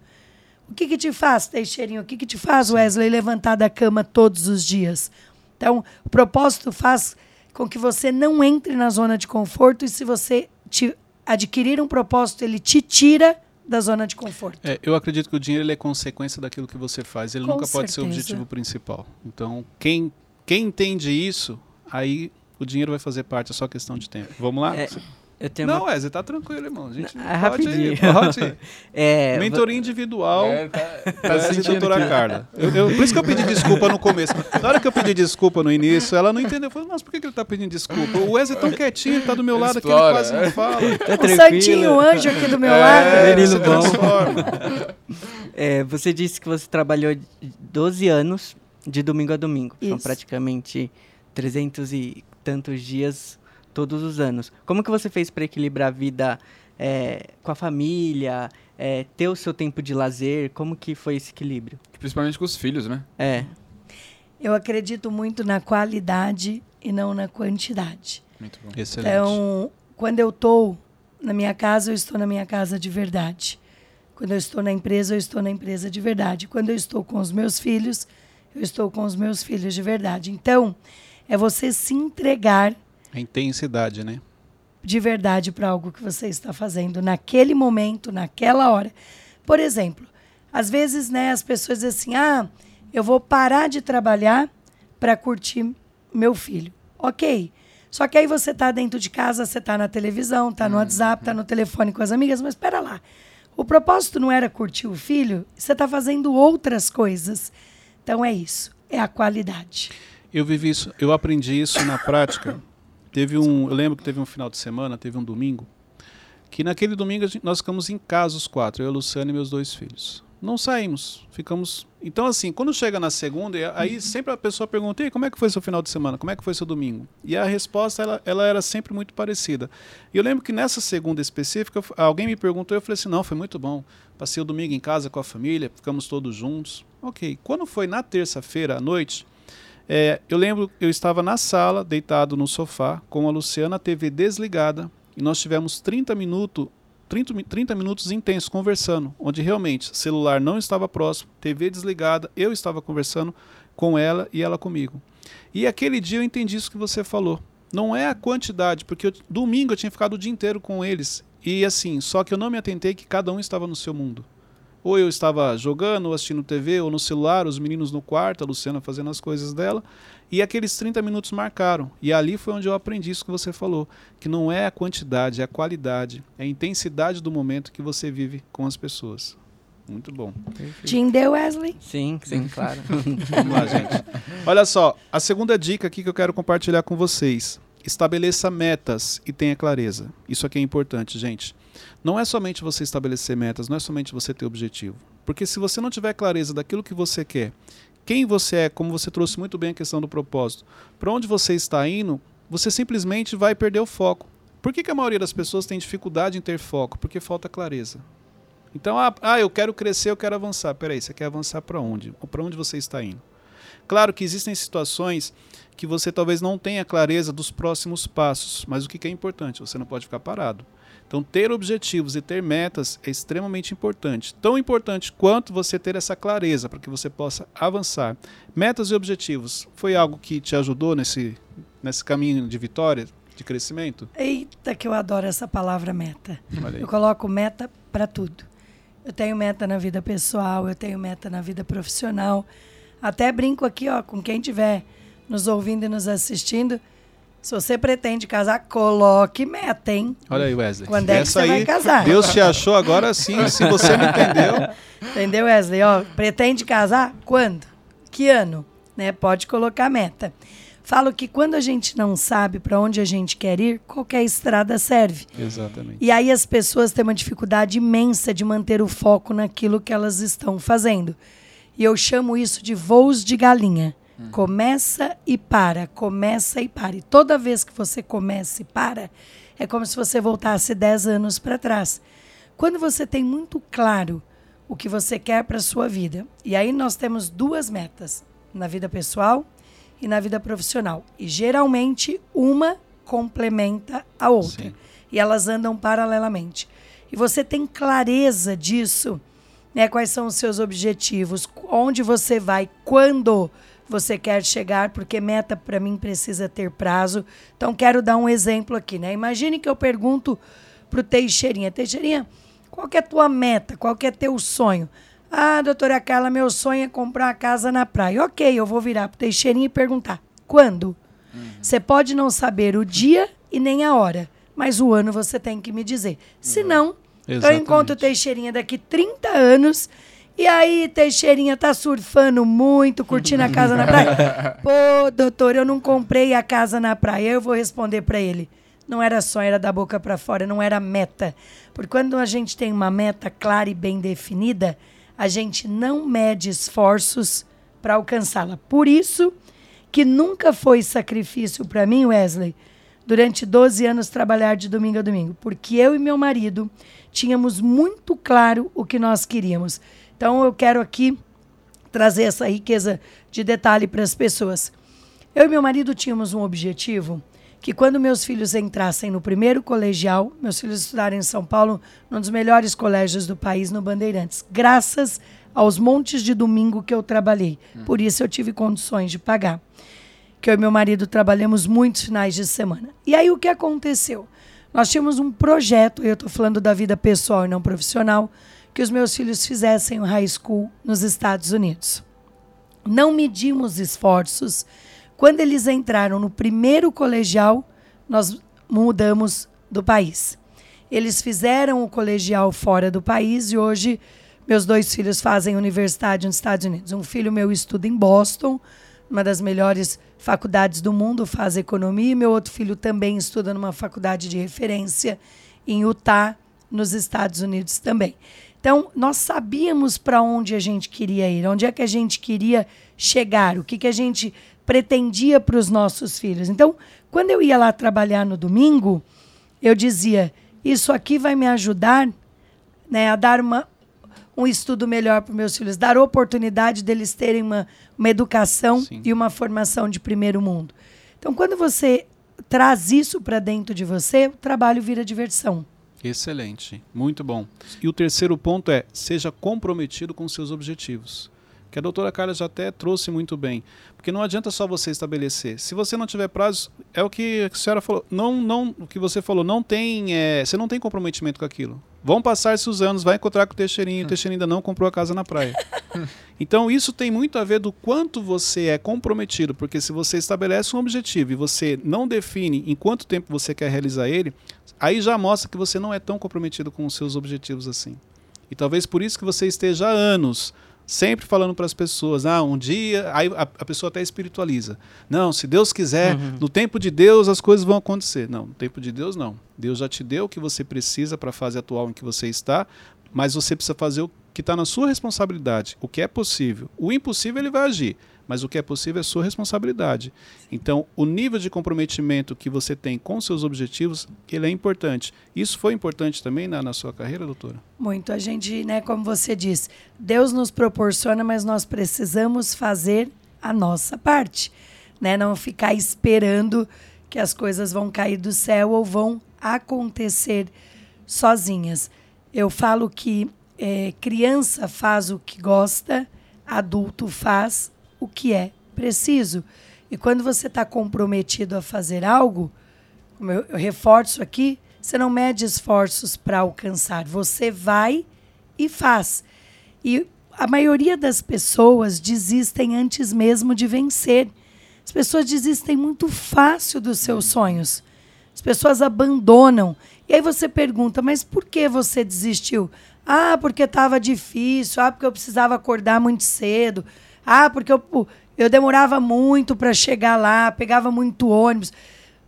S4: O que, que te faz, Teixeirinho? O que, que te faz, Wesley, levantar da cama todos os dias? Então, o propósito faz com que você não entre na zona de conforto e se você te adquirir um propósito, ele te tira da zona de conforto.
S1: É, eu acredito que o dinheiro ele é consequência daquilo que você faz. Ele
S4: Com
S1: nunca pode ser o
S4: certeza.
S1: objetivo principal. Então, quem, quem entende isso, aí o dinheiro vai fazer parte, é só questão de tempo. Vamos lá?
S3: É, eu tenho
S1: Não,
S3: uma...
S1: Wesley, tá tranquilo, irmão. A gente
S3: É
S1: pode
S3: rapidinho.
S1: ir, pode.
S3: É,
S1: Mentoria individual.
S2: É, tá, tá
S1: Wesley e
S2: sentindo
S1: doutora
S2: que-
S1: Carla. Eu, eu- por isso que eu pedi desculpa no começo. Na hora que eu pedi desculpa no início, ela não entendeu. Eu falei, nossa, por que, que ele tá pedindo desculpa? O Wesley é tão quietinho, ele tá do meu
S2: Ele
S1: lado aqui, ele
S2: explora,
S1: quase
S2: é.
S1: não fala.
S3: Tá
S4: o. Santinho, o anjo aqui do meu lado.
S1: É,
S3: menino
S1: se
S3: bom.
S1: transforma.
S3: É, você disse que você trabalhou 12 anos de domingo a domingo. São
S4: Isso.
S3: praticamente 300 e tantos dias todos os anos. Como que você fez para equilibrar a vida é, com a família, é, ter o seu tempo de lazer? Como que foi esse equilíbrio?
S2: Principalmente com os filhos, né?
S3: É,
S4: Eu acredito muito na qualidade e não na quantidade.
S2: Muito bom.
S1: Excelente.
S4: Então, quando eu estou na minha casa, eu estou na minha casa de verdade. Quando eu estou na empresa, eu estou na empresa de verdade. Quando eu estou com os meus filhos, eu estou com os meus filhos de verdade. Então, é você se entregar
S1: A intensidade, né?
S4: de verdade para algo que você está fazendo naquele momento, naquela hora. Por exemplo, às vezes, né, as pessoas dizem assim: "Ah, eu vou parar de trabalhar para curtir meu filho". OK. Só que aí você tá dentro de casa, você tá na televisão, tá no WhatsApp, tá no telefone com as amigas, mas espera lá. O propósito não era curtir o filho, você tá fazendo outras coisas. Então é isso, é a qualidade.
S1: Eu vivi isso, eu aprendi isso na prática. Teve um, eu lembro que teve um final de semana, teve um domingo, que naquele domingo nós ficamos em casa os quatro, eu, a Luciana e meus dois filhos. Não saímos, ficamos. Então, assim, quando chega na segunda, aí sempre a pessoa pergunta: e como é que foi seu final de semana? Como é que foi seu domingo? E a resposta ela, ela era sempre muito parecida. E eu lembro que nessa segunda específica, alguém me perguntou, eu falei assim: não, foi muito bom. Passei o domingo em casa com a família, ficamos todos juntos. Ok. Quando foi na terça-feira à noite, é, eu lembro, eu estava na sala, deitado no sofá, com a Luciana, a TV desligada, e nós tivemos 30 minutos, 30, mi- 30 minutos intensos conversando, onde realmente celular não estava próximo, TV desligada, eu estava conversando com ela e ela comigo. E aquele dia eu entendi isso que você falou. Não é a quantidade, porque eu- domingo eu tinha ficado o dia inteiro com eles. E assim, só que eu não me atentei que cada um estava no seu mundo. Ou eu estava jogando, ou assistindo TV, ou no celular, os meninos no quarto, a Luciana fazendo as coisas dela. E aqueles 30 minutos marcaram. E ali foi onde eu aprendi isso que você falou. Que não é a quantidade, é a qualidade, é a intensidade do momento que você vive com as pessoas. Muito bom.
S4: Entendeu, Wesley?
S3: Sim, sim, claro.
S1: Vamos lá, gente. Olha só, a segunda dica aqui que eu quero compartilhar com vocês. Estabeleça metas e tenha clareza. Isso aqui é importante, gente. Não é somente você estabelecer metas, não é somente você ter objetivo. Porque se você não tiver clareza daquilo que você quer, quem você é, como você trouxe muito bem a questão do propósito, para onde você está indo, você simplesmente vai perder o foco. Por que, que a maioria das pessoas tem dificuldade em ter foco? Porque falta clareza. Então, ah, ah, eu quero crescer, eu quero avançar. Peraí, você quer avançar para onde? Para onde você está indo? Claro que existem situações que você talvez não tenha clareza dos próximos passos, mas o que que é importante? Você não pode ficar parado. Então, ter objetivos e ter metas é extremamente importante. Tão importante quanto você ter essa clareza para que você possa avançar. Metas e objetivos foi algo que te ajudou nesse, nesse caminho de vitória, de crescimento?
S4: Eita, que eu adoro essa palavra meta. Eu coloco meta para tudo. Eu tenho meta na vida pessoal, eu tenho meta na vida profissional. Até brinco aqui, ó, com quem estiver nos ouvindo e nos assistindo. Se você pretende casar, coloque meta, hein?
S1: Olha aí, Wesley.
S4: Quando é que você vai
S1: aí,
S4: casar?
S1: Deus te achou agora sim. Se você não entendeu,
S4: Entendeu, Wesley? Ó, pretende casar? Quando? Que ano? Né? Pode colocar meta. Falo que quando a gente não sabe para onde a gente quer ir, qualquer estrada serve.
S1: Exatamente.
S4: E aí as pessoas têm uma dificuldade imensa de manter o foco naquilo que elas estão fazendo. E eu chamo isso de voos de galinha. Começa e para, começa e para. E toda vez que você começa e para, é como se você voltasse 10 anos para trás. Quando você tem muito claro o que você quer para a sua vida, e aí nós temos duas metas, na vida pessoal e na vida profissional. E geralmente uma complementa a outra.
S1: Sim.
S4: E elas andam paralelamente. E você tem clareza disso, né? Quais são os seus objetivos, onde você vai, quando você quer chegar, porque meta para mim precisa ter prazo. Então quero dar um exemplo aqui, né? Imagine que eu pergunto pro Teixeirinha, Teixeirinha, qual que é a tua meta? Qual é teu sonho? Ah, doutora Carla, meu sonho é comprar uma casa na praia. Ok, eu vou virar pro Teixeirinha e perguntar, quando? Você pode não saber o dia e nem a hora, mas o ano você tem que me dizer. Se não, eu encontro o Teixeirinha daqui 30 anos e aí Teixeirinha tá surfando muito, curtindo a casa na praia. Pô, doutor, eu não comprei a casa na praia. Eu vou responder para ele. Não era sonho, era da boca para fora, não era meta. Porque quando a gente tem uma meta clara e bem definida, a gente não mede esforços para alcançá-la. Por isso que nunca foi sacrifício para mim, Wesley, durante 12 anos trabalhar de domingo a domingo, porque eu e meu marido tínhamos muito claro o que nós queríamos. Então eu quero aqui trazer essa riqueza de detalhe para as pessoas. Eu e meu marido tínhamos um objetivo que quando meus filhos entrassem no primeiro colegial, meus filhos estudaram em São Paulo, num dos melhores colégios do país, no Bandeirantes, graças aos montes de domingo que eu trabalhei. Por isso eu tive condições de pagar. Que eu e meu marido trabalhamos muitos finais de semana. E aí o que aconteceu? Nós tínhamos um projeto, e eu estou falando da vida pessoal e não profissional, que os meus filhos fizessem o high school nos Estados Unidos. Não medimos esforços. Quando eles entraram no primeiro colegial, nós mudamos do país. Eles fizeram o colegial fora do país e hoje meus dois filhos fazem universidade nos Estados Unidos. Um filho meu estuda em Boston, uma das melhores faculdades do mundo, faz economia, e meu outro filho também estuda numa faculdade de referência em Utah, nos Estados Unidos também. Então, nós sabíamos para onde a gente queria ir, onde é que a gente queria chegar, o que, que a gente pretendia para os nossos filhos. Então, quando eu ia lá trabalhar no domingo, eu dizia: Isso aqui vai me ajudar né, a dar uma, um estudo melhor para meus filhos, dar oportunidade deles terem uma, uma educação Sim. e uma formação de primeiro mundo. Então, quando você traz isso para dentro de você, o trabalho vira diversão.
S1: Excelente, muito bom. E o terceiro ponto é: seja comprometido com seus objetivos. Que a doutora Carla já até trouxe muito bem. Porque não adianta só você estabelecer. Se você não tiver prazo, é o que a senhora falou. Não, não, o que você falou, não tem. É, você não tem comprometimento com aquilo. Vão passar-se os anos, vai encontrar com o Teixeirinho, o Teixeirinho ainda não comprou a casa na praia. então isso tem muito a ver do quanto você é comprometido, porque se você estabelece um objetivo e você não define em quanto tempo você quer realizar ele, aí já mostra que você não é tão comprometido com os seus objetivos assim. E talvez por isso que você esteja há anos sempre falando para as pessoas, ah, um dia, aí a, a, pessoa até espiritualiza. Não, se Deus quiser, uhum. no tempo de Deus as coisas vão acontecer. Não, no tempo de Deus não. Deus já te deu o que você precisa para a fase atual em que você está, mas você precisa fazer o que está na sua responsabilidade, o que é possível. O impossível ele vai agir, mas o que é possível é sua responsabilidade. Então, o nível de comprometimento que você tem com seus objetivos, ele é importante. Isso foi importante também na, na sua carreira, doutora?
S4: Muito. A gente, né, como você disse, Deus nos proporciona, mas nós precisamos fazer a nossa parte. Né? Não ficar esperando que as coisas vão cair do céu ou vão acontecer sozinhas. Eu falo que é, criança faz o que gosta, adulto faz o que é preciso. E quando você está comprometido a fazer algo, como eu, eu reforço aqui, você não mede esforços para alcançar, você vai e faz. E a maioria das pessoas desistem antes mesmo de vencer. As pessoas desistem muito fácil dos seus sonhos. As pessoas abandonam. E aí você pergunta, mas por que você desistiu? Ah, porque estava difícil. Ah, porque eu precisava acordar muito cedo. Ah, porque eu, eu demorava muito para chegar lá, pegava muito ônibus.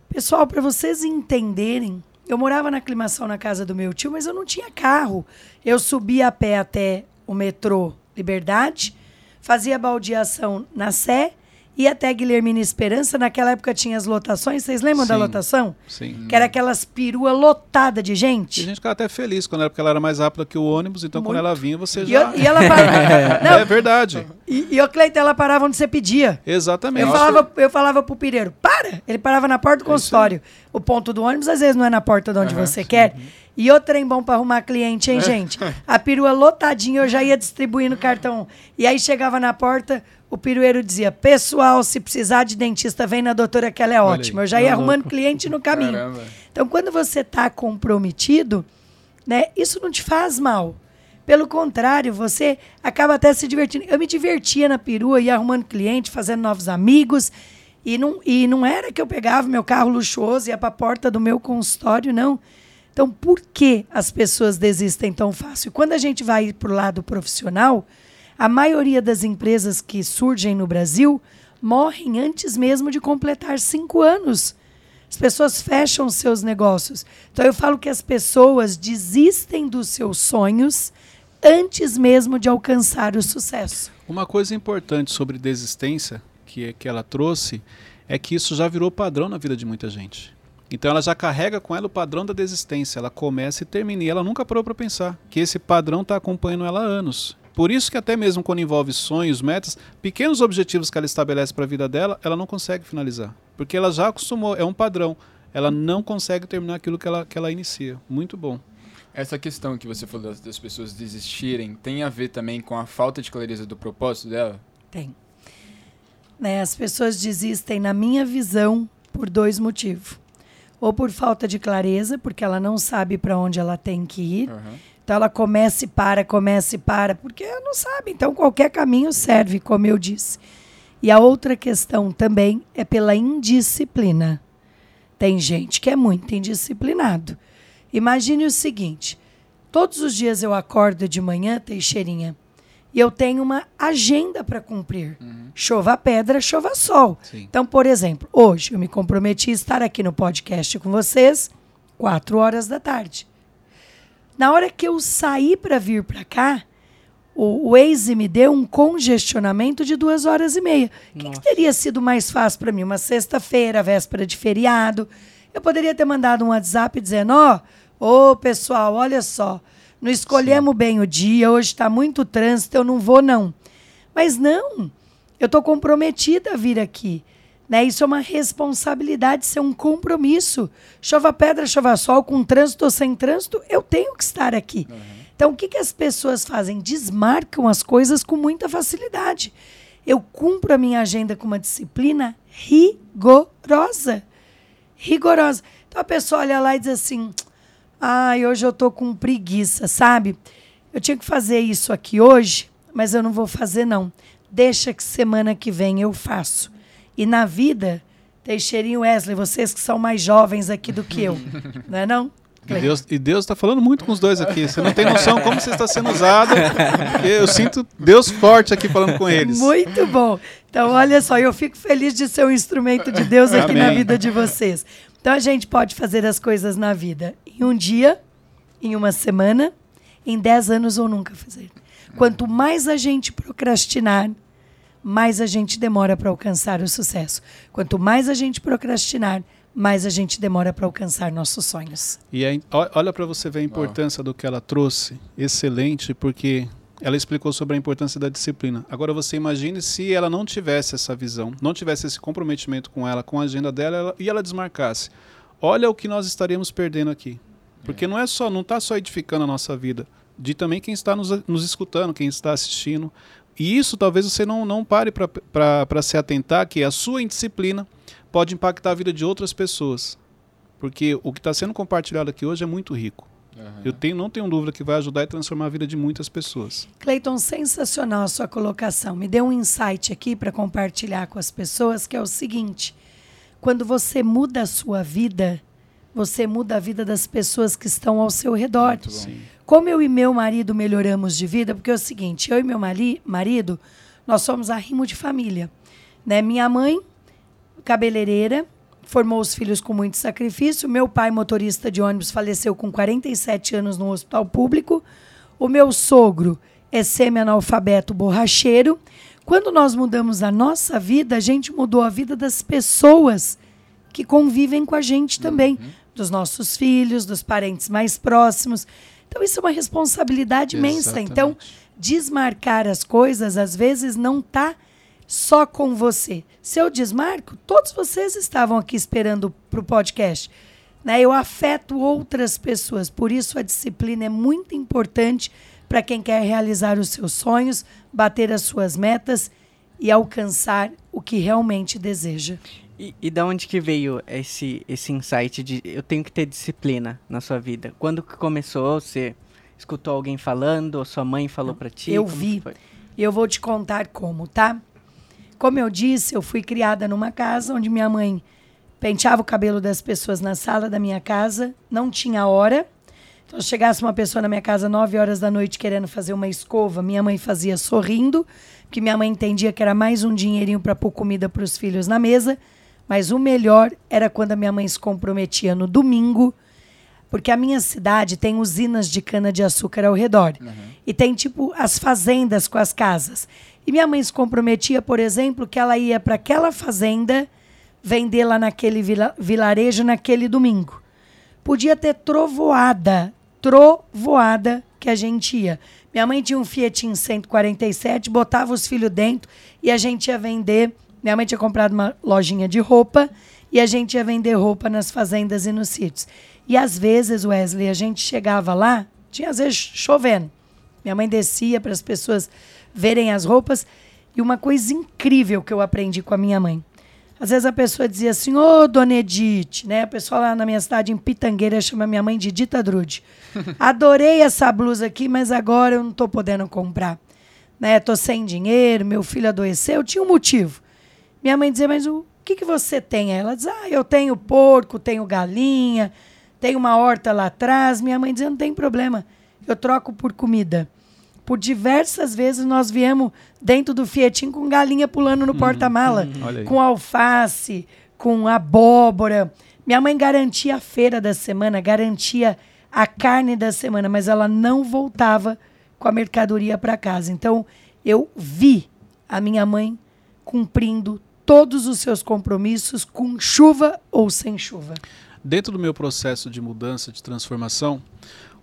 S4: Pessoal, para vocês entenderem, eu morava na aclimação na casa do meu tio, mas eu não tinha carro. Eu subia a pé até o metrô Liberdade, fazia baldeação na Sé e até Guilhermina Esperança. Naquela época tinha as lotações. Vocês lembram sim, da lotação?
S1: Sim.
S4: Que era aquelas peruas lotadas de gente.
S1: E a gente ficava até feliz quando ela, porque ela era mais rápida que o ônibus, então Muito. quando ela vinha, você
S4: já.
S1: E, eu,
S4: e ela parava.
S1: Não, é verdade.
S4: E, e o Cleiton, ela parava onde você pedia.
S1: Exatamente.
S4: Eu falava, eu falava pro Pireiro, para! Ele parava na porta do é consultório. O ponto do ônibus, às vezes, não é na porta de onde uhum, você sim. quer. E o trem bom para arrumar cliente, hein, gente? A perua lotadinha, eu já ia distribuindo cartão. E aí chegava na porta, o pirueiro dizia: Pessoal, se precisar de dentista, vem na doutora que ela é ótima. Eu já ia arrumando cliente no caminho. Caramba. Então, quando você está comprometido, né, isso não te faz mal. Pelo contrário, você acaba até se divertindo. Eu me divertia na perua, ia arrumando cliente, fazendo novos amigos. E não, e não era que eu pegava meu carro luxuoso e ia para a porta do meu consultório, não. Então, por que as pessoas desistem tão fácil? Quando a gente vai para o lado profissional, a maioria das empresas que surgem no Brasil morrem antes mesmo de completar cinco anos. As pessoas fecham seus negócios. Então eu falo que as pessoas desistem dos seus sonhos antes mesmo de alcançar o sucesso.
S1: Uma coisa importante sobre desistência que, que ela trouxe é que isso já virou padrão na vida de muita gente. Então ela já carrega com ela o padrão da desistência. Ela começa e termina. E ela nunca parou para pensar que esse padrão está acompanhando ela há anos. Por isso que até mesmo quando envolve sonhos, metas, pequenos objetivos que ela estabelece para a vida dela, ela não consegue finalizar. Porque ela já acostumou, é um padrão. Ela não consegue terminar aquilo que ela, que ela inicia. Muito bom.
S2: Essa questão que você falou das, das pessoas desistirem tem a ver também com a falta de clareza do propósito dela?
S4: Tem. Né, as pessoas desistem, na minha visão, por dois motivos. Ou por falta de clareza, porque ela não sabe para onde ela tem que ir. Uhum então ela começa e para, começa e para, porque não sabe. Então qualquer caminho serve, como eu disse. E a outra questão também é pela indisciplina. Tem gente que é muito indisciplinado. Imagine o seguinte: todos os dias eu acordo de manhã, Teixeirinha, e eu tenho uma agenda para cumprir. Chova pedra, chova sol.
S1: Sim.
S4: Então, por exemplo, hoje eu me comprometi a estar aqui no podcast com vocês, quatro horas da tarde. Na hora que eu saí para vir para cá, o, Waze me deu um congestionamento de duas horas e meia. O que, que teria sido mais fácil para mim? Uma sexta-feira, véspera de feriado. Eu poderia ter mandado um WhatsApp dizendo: Ó, ô pessoal, olha só, não escolhemos bem o dia, hoje está muito trânsito, eu não vou, não. Mas não, eu estou comprometida a vir aqui. Né? Isso é uma responsabilidade, isso é um compromisso. Chova pedra, chova sol, com trânsito ou sem trânsito, eu tenho que estar aqui. Então, o que, que as pessoas fazem? Desmarcam as coisas com muita facilidade. Eu cumpro a minha agenda com uma disciplina rigorosa. Rigorosa. Então, a pessoa olha lá e diz assim: ai, hoje eu tô com preguiça, sabe? Eu tinha que fazer isso aqui hoje, mas eu não vou fazer, não. Deixa que semana que vem eu faço. E na vida, Teixeirinho Wesley, vocês que são mais jovens aqui do que eu, não é não?
S1: E Deus, e Deus está falando muito com os dois aqui. Você não tem noção como você está sendo usado. Eu sinto Deus forte aqui falando com eles.
S4: Muito bom. Então, olha só, eu fico feliz de ser um instrumento de Deus aqui na
S1: Amém.
S4: vida de vocês. Então, a gente pode fazer as coisas na vida em um dia, em uma semana, em dez anos ou nunca fazer. Quanto mais a gente procrastinar, mais a gente demora para alcançar o sucesso. Quanto mais a gente procrastinar, mais a gente demora para alcançar nossos sonhos.
S1: E aí, ó- olha para você ver a importância do que ela trouxe. Excelente, porque ela explicou sobre a importância da disciplina. Agora você imagine se ela não tivesse essa visão, não tivesse esse comprometimento com ela, com a agenda dela, ela- e ela desmarcasse. Olha o que nós estaríamos perdendo aqui. Porque não é só, não está só edificando a nossa vida, de também quem está nos, nos escutando, quem está assistindo. E isso talvez você não, não pare para se atentar que a sua indisciplina pode impactar a vida de outras pessoas. Porque o que está sendo compartilhado aqui hoje é muito rico. Eu tenho, não tenho dúvida que vai ajudar e transformar a vida de muitas pessoas.
S4: Cleiton, sensacional a sua colocação. Me deu um insight aqui para compartilhar com as pessoas, que é o seguinte: quando você muda a sua vida, você muda a vida das pessoas que estão ao seu redor. Como eu e meu marido melhoramos de vida, porque é o seguinte, eu e meu mari- marido, nós somos arrimo de família. Né? Minha mãe, cabeleireira, formou os filhos com muito sacrifício. Meu pai, motorista de ônibus, faleceu com 47 anos no hospital público. O meu sogro é semi-analfabeto borracheiro. Quando nós mudamos a nossa vida, a gente mudou a vida das pessoas que convivem com a gente também, dos nossos filhos, dos parentes mais próximos. Então, isso é uma responsabilidade imensa.
S1: Exatamente.
S4: Então, desmarcar as coisas, às vezes, não está só com você. Se eu desmarco, todos vocês estavam aqui esperando para o podcast. Né? Eu afeto outras pessoas. Por isso, a disciplina é muito importante para quem quer realizar os seus sonhos, bater as suas metas e alcançar o que realmente deseja.
S3: E, e da onde que veio esse, esse insight de eu tenho que ter disciplina na sua vida? Quando que começou? Você escutou alguém falando? Ou sua mãe falou pra ti?
S4: eu vi. E eu vou te contar como, tá? Como eu disse, eu fui criada numa casa onde minha mãe penteava o cabelo das pessoas na sala da minha casa, não tinha hora. Então, se chegasse uma pessoa na minha casa 9 horas da noite querendo fazer uma escova, minha mãe fazia sorrindo, porque minha mãe entendia que era mais um dinheirinho para pôr comida para os filhos na mesa. Mas o melhor era quando a minha mãe se comprometia no domingo, porque a minha cidade tem usinas de cana-de-açúcar ao redor. E tem, tipo, as fazendas com as casas. E minha mãe se comprometia, por exemplo, que ela ia para aquela fazenda vender lá naquele vila- vilarejo naquele domingo. Podia ter trovoada, trovoada que a gente ia. Minha mãe tinha um Fiat 147, botava os filhos dentro e a gente ia vender. Minha mãe tinha comprado uma lojinha de roupa e a gente ia vender roupa nas fazendas e nos sítios. E às vezes, Wesley, a gente chegava lá, tinha às vezes chovendo. Minha mãe descia para as pessoas verem as roupas. E uma coisa incrível que eu aprendi com a minha mãe. Às vezes a pessoa dizia assim, ô, dona Edith, né? A pessoa lá na minha cidade, em Pitangueira, chama minha mãe de Dita Drude. Adorei essa blusa aqui, mas agora eu não tô podendo comprar. Né? Tô sem dinheiro, meu filho adoeceu, tinha um motivo. Minha mãe dizia, mas o que, que você tem? Ela diz, ah, eu tenho porco, tenho galinha, tenho uma horta lá atrás. Minha mãe dizia, não tem problema, eu troco por comida. Por diversas vezes nós viemos dentro do Fietinho com galinha pulando no porta-mala,
S1: Olha aí.
S4: com alface, com abóbora. Minha mãe garantia a feira da semana, garantia a carne da semana, mas ela não voltava com a mercadoria para casa. Então, eu vi a minha mãe cumprindo todos os seus compromissos com chuva ou sem chuva.
S1: Dentro do meu processo de mudança, de transformação,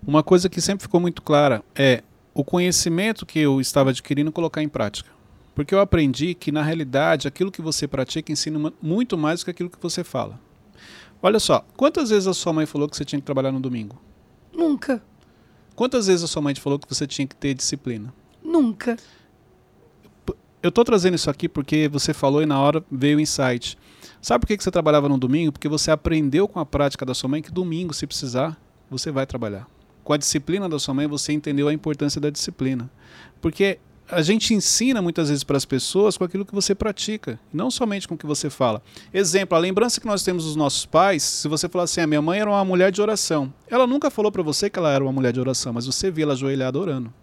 S1: uma coisa que sempre ficou muito clara é o conhecimento que eu estava adquirindo colocar em prática. Porque eu aprendi que, na realidade, aquilo que você pratica ensina mu- muito mais do que aquilo que você fala. Olha só, quantas vezes a sua mãe falou que você tinha que trabalhar no domingo?
S4: Nunca,
S1: Quantas vezes a sua mãe te falou que você tinha que ter disciplina?
S4: nunca.
S1: Eu estou trazendo isso aqui porque você falou e na hora veio o insight. Sabe por que você trabalhava no domingo? Porque você aprendeu com a prática da sua mãe que domingo, se precisar, você vai trabalhar. Com a disciplina da sua mãe, você entendeu a importância da disciplina. Porque a gente ensina muitas vezes para as pessoas com aquilo que você pratica, não somente com o que você fala. Exemplo, a lembrança que nós temos dos nossos pais, se você falar assim, a minha mãe era uma mulher de oração. Ela nunca falou para você que ela era uma mulher de oração, mas você via ela ajoelhada orando.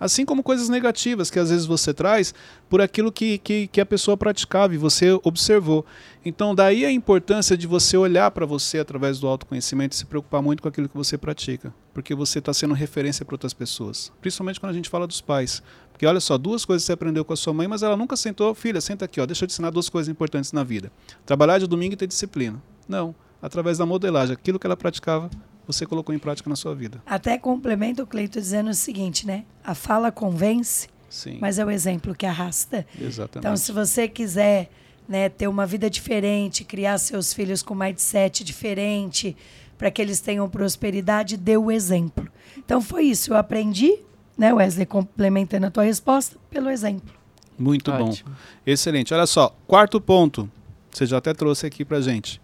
S1: Assim como coisas negativas que às vezes você traz por aquilo que, que, que a pessoa praticava e você observou. Então, daí a importância de você olhar para você através do autoconhecimento e se preocupar muito com aquilo que você pratica. Porque você está sendo referência para outras pessoas. Principalmente quando a gente fala dos pais. Porque olha só, duas coisas você aprendeu com a sua mãe, mas ela nunca sentou, filha, senta aqui, ó, deixa eu te ensinar duas coisas importantes na vida. Trabalhar de domingo e ter disciplina. Não. Através da modelagem, aquilo que ela praticava, você colocou em prática na sua vida.
S4: Até complemento o Cleito dizendo o seguinte, né? A fala convence,
S1: Sim.
S4: mas é o exemplo que arrasta.
S1: Exatamente.
S4: Então, se você quiser né, ter uma vida diferente, criar seus filhos com mindset diferente, para que eles tenham prosperidade, dê o exemplo. Então, foi isso. Eu aprendi, né, Wesley, complementando a tua resposta, pelo exemplo.
S1: Muito bom.
S3: Ótimo.
S1: Excelente. Olha só, quarto ponto. Você já até trouxe aqui pra gente.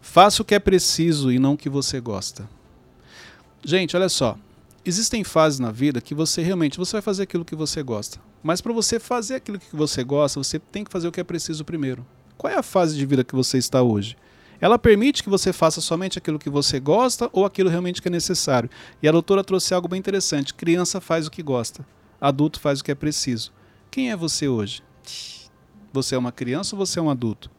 S1: Faça o que é preciso e não o que você gosta. Gente, olha só. Existem fases na vida que você realmente você vai fazer aquilo que você gosta. Mas para você fazer aquilo que você gosta, você tem que fazer o que é preciso primeiro. Qual é a fase de vida que você está hoje? Ela permite que você faça somente aquilo que você gosta ou aquilo realmente que é necessário. E a doutora trouxe algo bem interessante. Criança faz o que gosta, adulto faz o que é preciso. Quem é você hoje? Você é uma criança ou você é um adulto?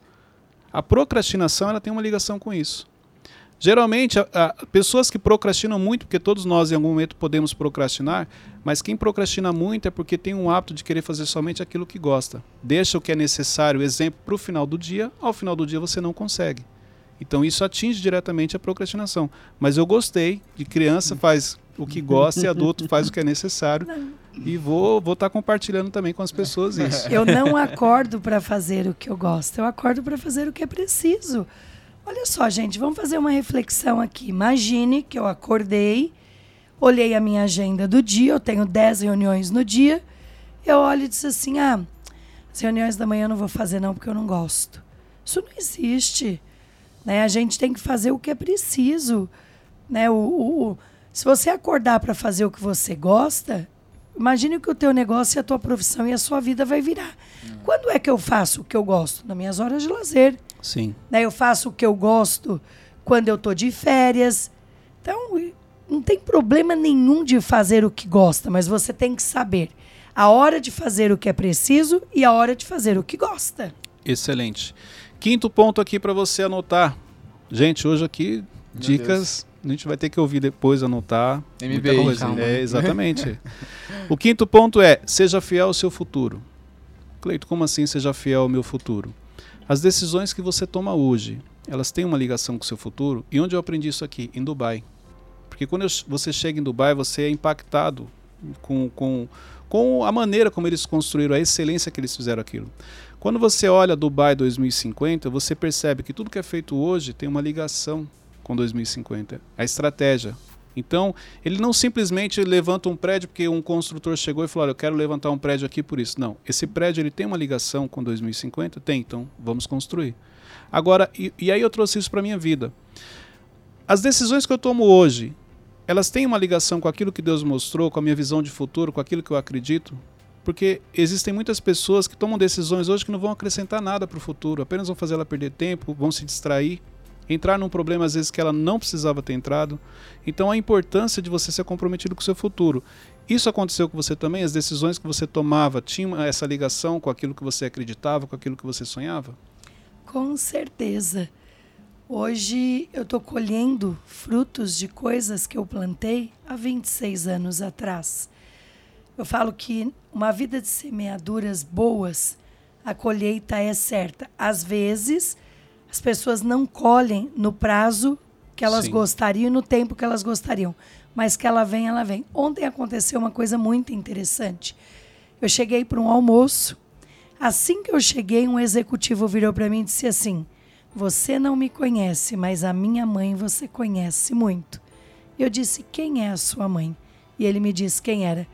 S1: A procrastinação ela tem uma ligação com isso. Geralmente, a, a- pessoas que procrastinam muito, porque todos nós em algum momento podemos procrastinar, mas quem procrastina muito é porque tem um hábito de querer fazer somente aquilo que gosta. Deixa o que é necessário, exemplo, para o final do dia, ao final do dia você não consegue. Então isso atinge diretamente a procrastinação. Mas eu gostei de criança faz o que gosta e adulto faz o que é necessário. E vou vou estar compartilhando também com as pessoas isso.
S4: Eu não acordo para fazer o que eu gosto, eu acordo para fazer o que é preciso. Olha só, gente, vamos fazer uma reflexão aqui. Imagine que eu acordei, olhei a minha agenda do dia, eu tenho 10 reuniões no dia. Eu olho e disse assim: ah, as reuniões da manhã eu não vou fazer não porque eu não gosto. Isso não existe. Né? A gente tem que fazer o que é preciso. Né? O, o- se você acordar para fazer o que você gosta, imagine que o teu negócio e a tua profissão e a sua vida vai virar. Quando é que eu faço o que eu gosto? Nas minhas horas de lazer.
S1: Sim.
S4: Né? Eu faço o que eu gosto quando eu tô de férias. Então, não tem problema nenhum de fazer o que gosta, mas você tem que saber a hora de fazer o que é preciso e a hora de fazer o que gosta.
S1: Excelente. Quinto ponto aqui para você anotar. Gente, hoje aqui
S2: Meu
S1: dicas a gente vai ter que ouvir depois, anotar. muita
S2: MBI,
S1: coisa.
S3: calma.
S1: É, exatamente. o quinto ponto é: seja fiel ao seu futuro. Cleito, como assim seja fiel ao meu futuro? As decisões que você toma hoje, elas têm uma ligação com o seu futuro. E onde eu aprendi isso aqui? Em Dubai. Porque quando você chega em Dubai, você é impactado com, com, com a maneira como eles construíram, a excelência que eles fizeram aquilo. Quando você olha Dubai 2050, você percebe que tudo que é feito hoje tem uma ligação com 2050. A estratégia. Então, ele não simplesmente levanta um prédio porque um construtor chegou e falou: Olha, eu quero levantar um prédio aqui por isso. Não. Esse prédio ele tem uma ligação com 2050? Tem, então vamos construir. Agora, e, e aí eu trouxe isso para minha vida. As decisões que eu tomo hoje, elas têm uma ligação com aquilo que Deus mostrou, com a minha visão de futuro, com aquilo que eu acredito? Porque existem muitas pessoas que tomam decisões hoje que não vão acrescentar nada para o futuro, apenas vão fazer ela perder tempo, vão se distrair. Entrar num problema às vezes que ela não precisava ter entrado. Então a importância de você ser comprometido com o seu futuro. Isso aconteceu com você também? As decisões que você tomava tinham essa ligação com aquilo que você acreditava, com aquilo que você sonhava?
S4: Com certeza. Hoje eu estou colhendo frutos de coisas que eu plantei há 26 anos atrás. Eu falo que uma vida de semeaduras boas, a colheita é certa. Às vezes, as pessoas não colhem no prazo que elas
S1: Sim.
S4: gostariam, no tempo que elas gostariam. Mas que ela vem, ela vem. Ontem aconteceu uma coisa muito interessante. Eu cheguei para um almoço. Assim que eu cheguei, um executivo virou para mim e disse assim: Você não me conhece, mas a minha mãe você conhece muito. Eu disse: Quem é a sua mãe? E ele me disse quem era.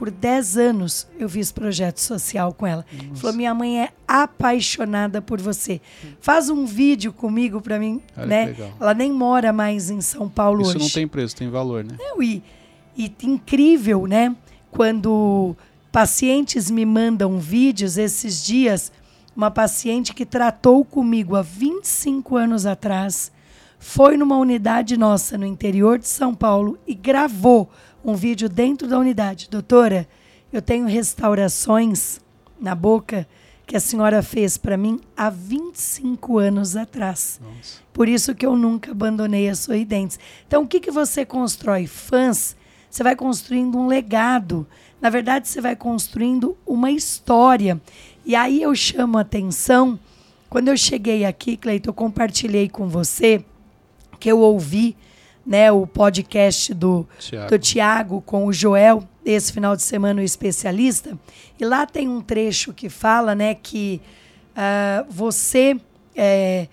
S4: Por 10 anos eu fiz projeto social com ela. Ele Falou: Minha mãe é apaixonada por você. Faz um vídeo comigo para mim,
S1: Olha
S4: né? Ela nem mora mais em São Paulo
S1: Isso
S4: hoje.
S1: não tem preço, tem valor, né?
S4: Não, e, e incrível, né? Quando pacientes me mandam vídeos esses dias, uma paciente que tratou comigo há 25 anos atrás foi numa unidade nossa no interior de São Paulo e gravou um vídeo dentro da unidade. Doutora, eu tenho restaurações na boca que a senhora fez para mim há 25 anos atrás.
S1: Nossa.
S4: Por isso que eu nunca abandonei as sorridentes. Então, o que, que você constrói? Fãs, você vai construindo um legado. Na verdade, você vai construindo uma história. E aí eu chamo a atenção. Quando eu cheguei aqui, Cleiton, eu compartilhei com você que eu ouvi né, o podcast do
S1: Tiago.
S4: do Tiago com o Joel, esse final de semana, o especialista. E lá tem um trecho que fala né, que ah, você é,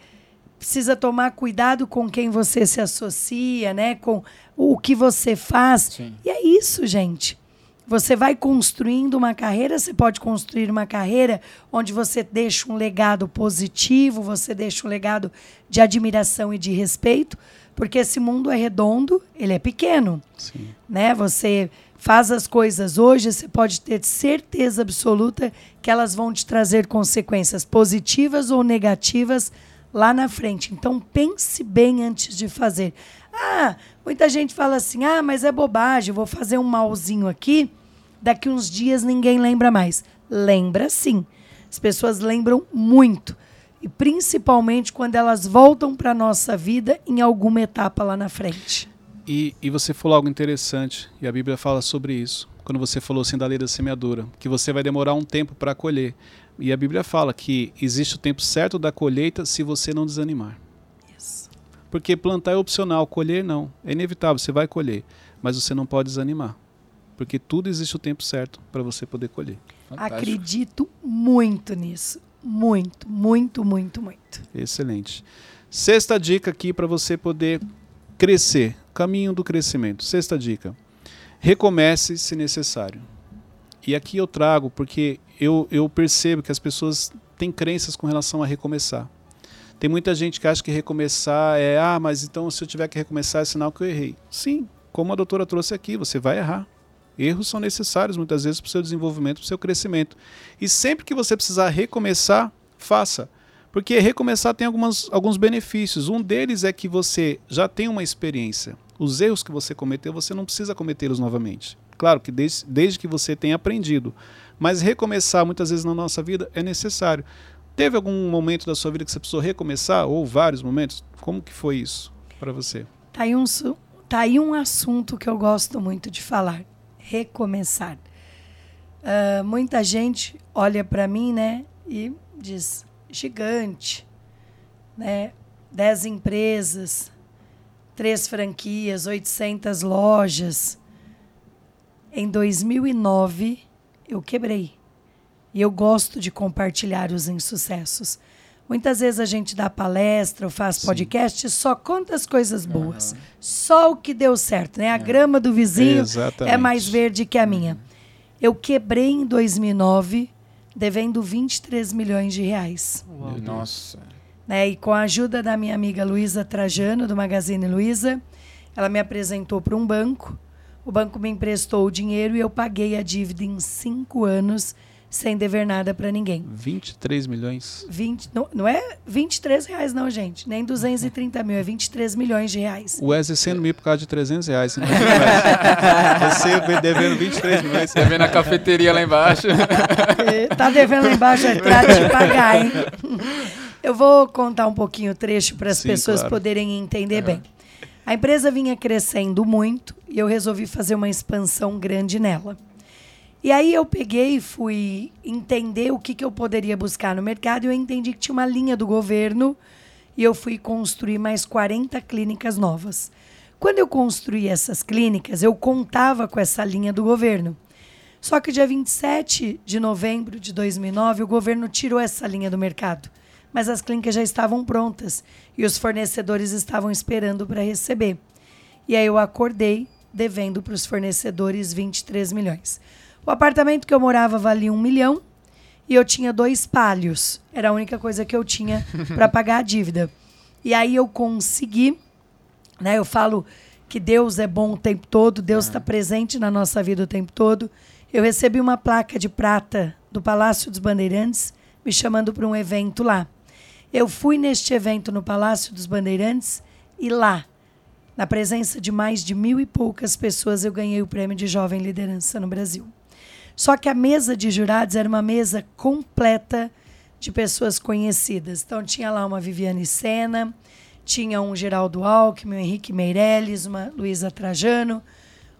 S4: precisa tomar cuidado com quem você se associa, né, com o que você faz.
S2: Sim.
S4: E é isso, gente. Você vai construindo uma carreira, você pode construir uma carreira onde você deixa um legado positivo, você deixa um legado de admiração e de respeito, porque esse mundo é redondo, ele é pequeno
S1: Sim.
S4: né? Você faz as coisas hoje, você pode ter certeza absoluta que elas vão te trazer consequências positivas ou negativas lá na frente. Então pense bem antes de fazer. Ah, muita gente fala assim: "Ah, mas é bobagem, vou fazer um malzinho aqui, daqui uns dias ninguém lembra mais". Lembra sim. As pessoas lembram muito. E principalmente quando elas voltam para nossa vida em alguma etapa lá na frente.
S1: E, e você falou algo interessante, e a Bíblia fala sobre isso, quando você falou assim da lei da semeadura, que você vai demorar um tempo para colher. E a Bíblia fala que existe o tempo certo da colheita se você não desanimar. Porque plantar é opcional, colher não. É inevitável, você vai colher. Mas você não pode desanimar. Porque tudo existe o tempo certo para você poder colher.
S2: Fantástico.
S4: Acredito muito nisso. Muito, muito, muito, muito.
S1: Excelente. Sexta dica aqui para você poder crescer. Caminho do crescimento. Sexta dica. Recomece se necessário. E aqui eu trago porque eu, eu percebo que as pessoas têm crenças com relação a recomeçar. Tem muita gente que acha que recomeçar é, ah, mas então se eu tiver que recomeçar é sinal que eu errei. Sim, como a doutora trouxe aqui, você vai errar. Erros são necessários muitas vezes para o seu desenvolvimento, para o seu crescimento. E sempre que você precisar recomeçar, faça. Porque recomeçar tem algumas, alguns benefícios. Um deles é que você já tem uma experiência. Os erros que você cometeu, você não precisa cometê-los novamente. Claro que desde, desde que você tenha aprendido. Mas recomeçar, muitas vezes na nossa vida, é necessário. Teve algum momento da sua vida que você precisou recomeçar? Ou vários momentos? Como que foi isso para você?
S4: Tá aí, um, tá aí um assunto que eu gosto muito de falar: recomeçar. Ah, muita gente olha para mim, né, e diz: gigante, né? 10 empresas, três franquias, 800 lojas. Em 2009, eu quebrei. E eu gosto de compartilhar os insucessos. Muitas vezes a gente dá palestra ou faz
S1: Sim.
S4: podcast e só conta as coisas boas. Só o que deu certo, né? A grama do vizinho
S1: Exatamente.
S4: é mais verde que a minha. Eu quebrei em 2009 devendo 23 milhões de reais.
S3: Uau.
S2: Nossa.
S4: né? E com a ajuda da minha amiga Luísa Trajano, do Magazine Luiza, ela me apresentou para um banco. O banco me emprestou o dinheiro e eu paguei a dívida em cinco anos sem dever nada para ninguém.
S1: 23 milhões.
S4: 20, não, não é 23 reais, não, gente. Nem 230 mil, é 23 milhões de reais.
S1: O Wesley sendo mil por causa de 300 reais. Você devendo 23 milhões.
S2: Devendo a cafeteria lá embaixo.
S4: tá devendo lá embaixo, é pra te pagar, hein? Eu vou contar um pouquinho o trecho para as pessoas claro. poderem entender bem. A empresa vinha crescendo muito e eu resolvi fazer uma expansão grande nela. E aí eu peguei e fui entender o que, que eu poderia buscar no mercado e eu entendi que tinha uma linha do governo e eu fui construir mais 40 clínicas novas. Quando eu construí essas clínicas, eu contava com essa linha do governo. Só que dia 27 de novembro de 2009, o governo tirou essa linha do mercado. Mas as clínicas já estavam prontas e os fornecedores estavam esperando para receber. E aí eu acordei devendo para os fornecedores 23 milhões. O apartamento que eu morava valia um milhão e eu tinha dois palhos. Era a única coisa que eu tinha para pagar a dívida. E aí eu consegui, né? Eu falo que Deus é bom o tempo todo, Deus está presente na nossa vida o tempo todo. Eu recebi uma placa de prata do Palácio dos Bandeirantes me chamando para um evento lá. Eu fui neste evento no Palácio dos Bandeirantes e lá, na presença de mais de mil e poucas pessoas, eu ganhei o prêmio de Jovem Liderança no Brasil. Só que a mesa de jurados era uma mesa completa de pessoas conhecidas. Então tinha lá uma Viviane Sena, tinha um Geraldo Alckmin, um Henrique Meirelles, uma Luísa Trajano,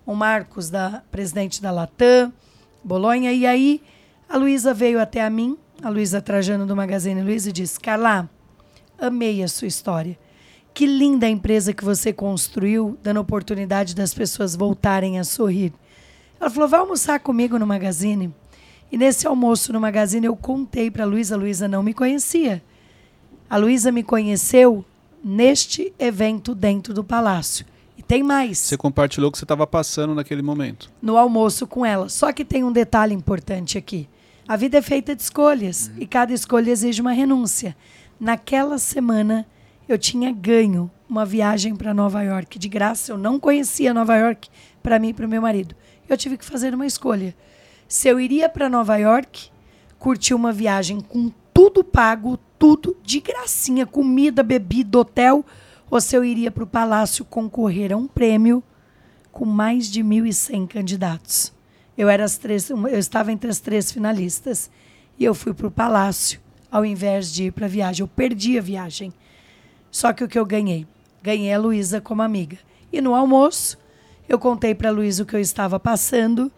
S4: um Marcos, da presidente da Latam, Bolonha. E aí a Luísa veio até a mim, a Luísa Trajano do Magazine Luiza, e disse: Carla, amei a sua história. Que linda a empresa que você construiu, dando oportunidade das pessoas voltarem a sorrir. Ela falou: vai almoçar comigo no Magazine. E nesse almoço no Magazine eu contei para a Luísa. A Luísa não me conhecia. A Luísa me conheceu neste evento dentro do palácio. E tem mais.
S1: Você compartilhou o que você estava passando naquele momento.
S4: No almoço com ela. Só que tem um detalhe importante aqui. A vida é feita de escolhas uhum. e cada escolha exige uma renúncia. Naquela semana eu tinha ganho uma viagem para Nova York de graça. Eu não conhecia Nova York para mim e para o meu marido eu tive que fazer uma escolha. Se eu iria para Nova York, curtir uma viagem com tudo pago, tudo de gracinha, comida, bebida, hotel, ou se eu iria para o palácio concorrer a um prêmio com mais de 1.100 candidatos. Eu, era as três, eu estava entre as três finalistas e eu fui para o palácio ao invés de ir para a viagem. Eu perdi a viagem. Só que o que eu ganhei? Ganhei a Luísa como amiga. E no almoço, eu contei para a Luísa o que eu estava passando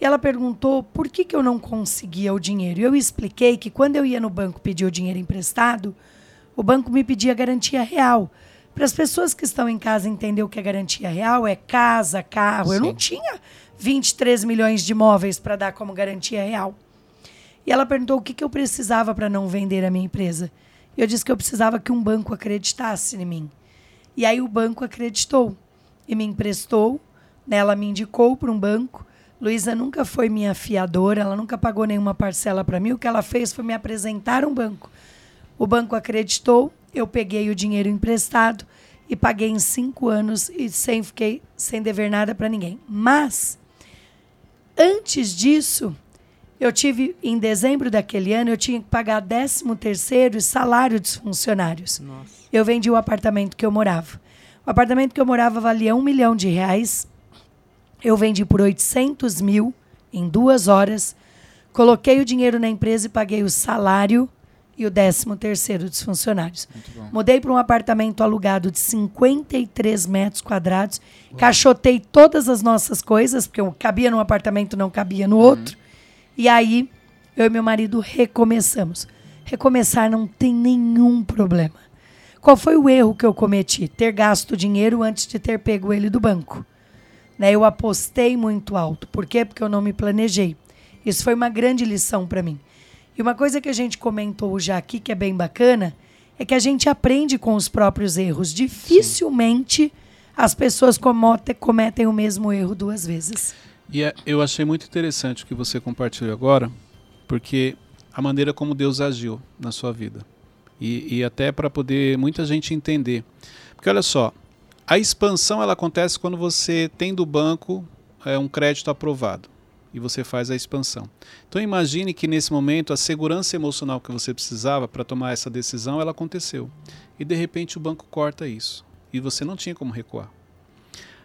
S4: e ela perguntou por que, que eu não conseguia o dinheiro. Eu expliquei que quando eu ia no banco pedir o dinheiro emprestado, o banco me pedia garantia real. Para as pessoas que estão em casa entender o que é garantia real, é casa, carro. Sim. Eu não tinha 23 milhões de imóveis para dar como garantia real. E ela perguntou o que, que eu precisava para não vender a minha empresa. Eu disse que eu precisava que um banco acreditasse em mim. E aí o banco acreditou e me emprestou ela me indicou para um banco. Luísa nunca foi minha fiadora, ela nunca pagou nenhuma parcela para mim. O que ela fez foi me apresentar um banco. O banco acreditou, eu peguei o dinheiro emprestado e paguei em cinco anos e sem fiquei sem dever nada para ninguém. Mas antes disso, eu tive em dezembro daquele ano eu tinha que pagar 13 terceiro e salário dos funcionários. Nossa. Eu vendi o apartamento que eu morava. O apartamento que eu morava valia um milhão de reais. Eu vendi por 800 mil em duas horas, coloquei o dinheiro na empresa e paguei o salário e o décimo terceiro dos funcionários. Mudei para um apartamento alugado de 53 metros quadrados, Uau. cachotei todas as nossas coisas, porque eu cabia num apartamento, não cabia no uhum. outro. E aí, eu e meu marido recomeçamos. Recomeçar não tem nenhum problema. Qual foi o erro que eu cometi? Ter gasto dinheiro antes de ter pego ele do banco. Né? Eu apostei muito alto. Por quê? Porque eu não me planejei. Isso foi uma grande lição para mim. E uma coisa que a gente comentou já aqui, que é bem bacana, é que a gente aprende com os próprios erros. Dificilmente Sim. as pessoas cometem o mesmo erro duas vezes.
S1: E é, eu achei muito interessante o que você compartilhou agora, porque a maneira como Deus agiu na sua vida. E, e até para poder muita gente entender. Porque olha só, a expansão ela acontece quando você tem do banco é, um crédito aprovado. e você faz a expansão. Então imagine que nesse momento a segurança emocional que você precisava para tomar essa decisão, ela aconteceu. E de repente o banco corta isso e você não tinha como recuar.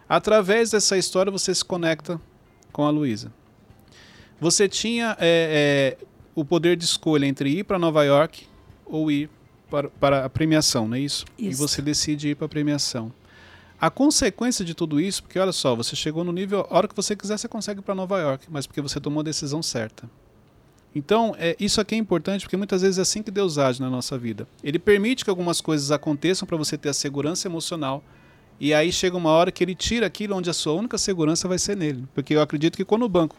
S1: Através dessa história você se conecta com a Luísa. Você tinha é, é, o poder de escolha entre ir para Nova York ou ir para, para a premiação, não é isso? isso? E você decide ir para a premiação. A consequência de tudo isso, porque olha só, você chegou no nível, a hora que você quiser, você consegue para Nova York, mas porque você tomou a decisão certa. Então, é, isso aqui é importante porque muitas vezes é assim que Deus age na nossa vida. Ele permite que algumas coisas aconteçam para você ter a segurança emocional. E aí chega uma hora que ele tira aquilo onde a sua única segurança vai ser nele. Porque eu acredito que quando o banco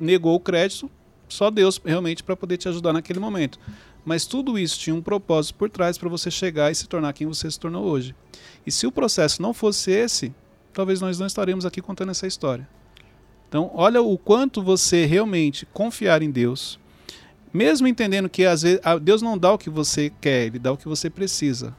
S1: negou o crédito, só Deus realmente para poder te ajudar naquele momento. Mas tudo isso tinha um propósito por trás para você chegar e se tornar quem você se tornou hoje. E se o processo não fosse esse, talvez nós não estaríamos aqui contando essa história. Então, olha o quanto você realmente confiar em Deus, mesmo entendendo que às vezes Deus não dá o que você quer, ele dá o que você precisa.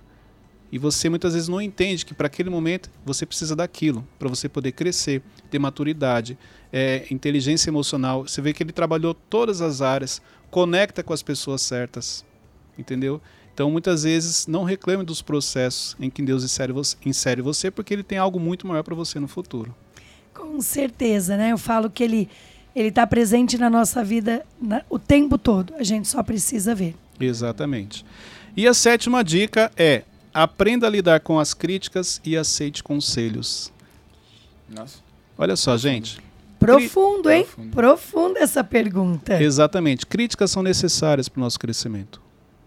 S1: E você muitas vezes não entende que para aquele momento você precisa daquilo para você poder crescer, ter maturidade, é, inteligência emocional. Você vê que ele trabalhou todas as áreas, conecta com as pessoas certas, entendeu? Então, muitas vezes, não reclame dos processos em que Deus insere você, insere você porque Ele tem algo muito maior para você no futuro.
S4: Com certeza, né? Eu falo que Ele ele está presente na nossa vida na, o tempo todo. A gente só precisa ver.
S1: Exatamente. E a sétima dica é aprenda a lidar com as críticas e aceite conselhos.
S2: Nossa.
S1: Olha só, gente.
S4: Profundo, hein? Profundo. Profunda essa pergunta.
S1: Exatamente. Críticas são necessárias para o nosso crescimento.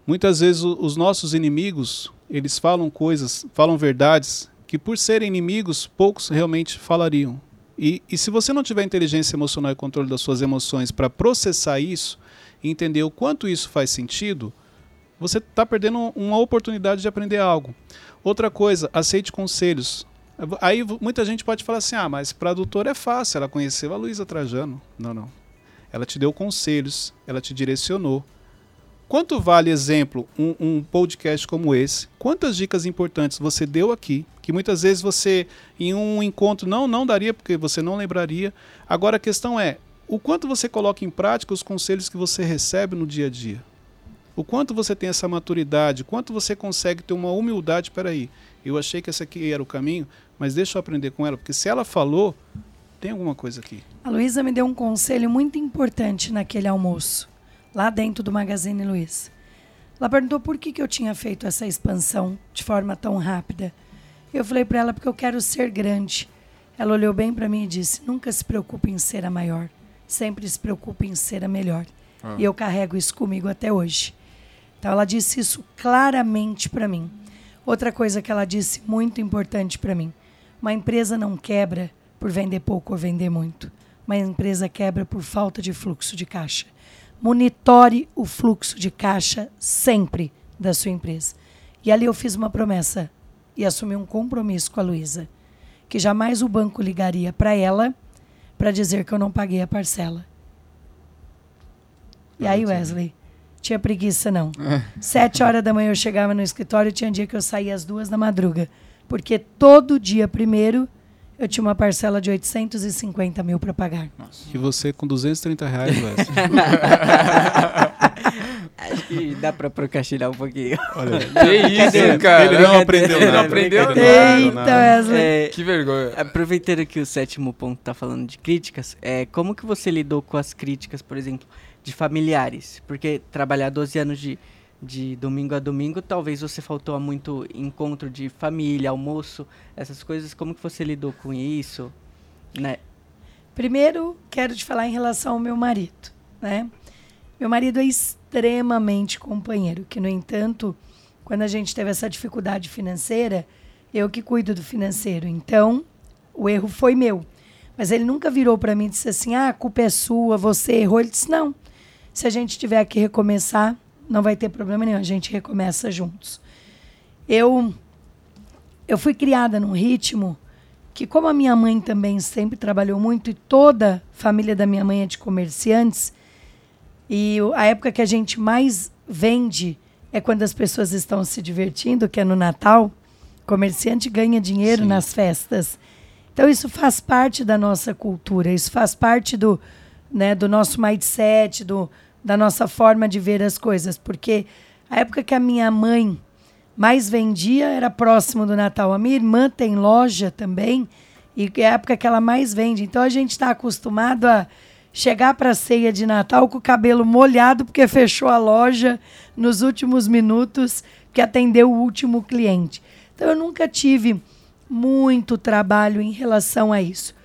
S1: Muitas vezes os nossos inimigos, eles falam coisas, falam verdades que por serem inimigos, poucos realmente falariam. E, e se você não tiver inteligência emocional e controle das suas emoções para processar isso e entender o quanto isso faz sentido, você está perdendo uma oportunidade de aprender algo. Outra coisa, aceite conselhos. Aí muita gente pode falar assim: ah, mas para a doutora é fácil, ela conheceu a Luísa Trajano. Não, não. Ela te deu conselhos, ela te direcionou. Quanto vale, exemplo, um, um, podcast como esse? Quantas dicas importantes você deu aqui, que muitas vezes você, em um encontro, não, não daria, porque você não lembraria. Agora a questão é, o quanto você coloca em prática os conselhos que você recebe no dia a dia? O quanto você tem essa maturidade, quanto você consegue ter uma humildade, peraí, eu achei que esse aqui era o caminho, mas deixa eu aprender com ela, porque se ela falou, tem alguma coisa aqui.
S4: A Luísa me deu um conselho muito importante naquele almoço lá dentro do Magazine Luiza. Ela perguntou por que, que eu tinha feito essa expansão de forma tão rápida. Eu falei para ela porque eu quero ser grande. Ela olhou bem para mim e disse: Nunca se preocupe em ser a maior, sempre se preocupe em ser a melhor. Ah. E eu carrego isso comigo até hoje. Então ela disse isso claramente para mim. Outra coisa que ela disse muito importante para mim: uma empresa não quebra por vender pouco ou vender muito. Uma empresa quebra por falta de fluxo de caixa monitore o fluxo de caixa sempre da sua empresa. E ali eu fiz uma promessa e assumi um compromisso com a Luísa, que jamais o banco ligaria para ela para dizer que eu não paguei a parcela. E aí, Wesley, tinha preguiça não. Sete horas da manhã eu chegava no escritório, tinha dia que eu saía às duas da madruga, porque todo dia primeiro eu tinha uma parcela de 850 mil para pagar.
S1: Nossa. E você com 230 reais, Wesley.
S3: Acho que dá para procrastinar um pouquinho.
S2: Olha, que isso, cara.
S1: Ele não aprendeu
S2: Ele não aprendeu nada.
S4: Eita, Wesley.
S2: É, que vergonha.
S3: Aproveitando que o sétimo ponto tá falando de críticas, é, como que você lidou com as críticas, por exemplo, de familiares? Porque trabalhar 12 anos de de domingo a domingo, talvez você faltou a muito encontro de família, almoço, essas coisas. Como que você lidou com isso, né?
S4: Primeiro, quero te falar em relação ao meu marido, né? Meu marido é extremamente companheiro, que no entanto, quando a gente teve essa dificuldade financeira, eu que cuido do financeiro. Então, o erro foi meu. Mas ele nunca virou para mim e disse assim: "Ah, a culpa é sua, você errou". Ele disse: "Não. Se a gente tiver que recomeçar, não vai ter problema nenhum, a gente recomeça juntos. Eu eu fui criada num ritmo que como a minha mãe também sempre trabalhou muito e toda a família da minha mãe é de comerciantes, e a época que a gente mais vende é quando as pessoas estão se divertindo, que é no Natal. Comerciante ganha dinheiro Sim. nas festas. Então isso faz parte da nossa cultura, isso faz parte do né, do nosso mindset, do, da nossa forma de ver as coisas. Porque a época que a minha mãe mais vendia era próximo do Natal. A minha irmã tem loja também e é a época que ela mais vende. Então a gente está acostumado a chegar para a ceia de Natal com o cabelo molhado porque fechou a loja nos últimos minutos que atendeu o último cliente. Então eu nunca tive muito trabalho em relação a isso.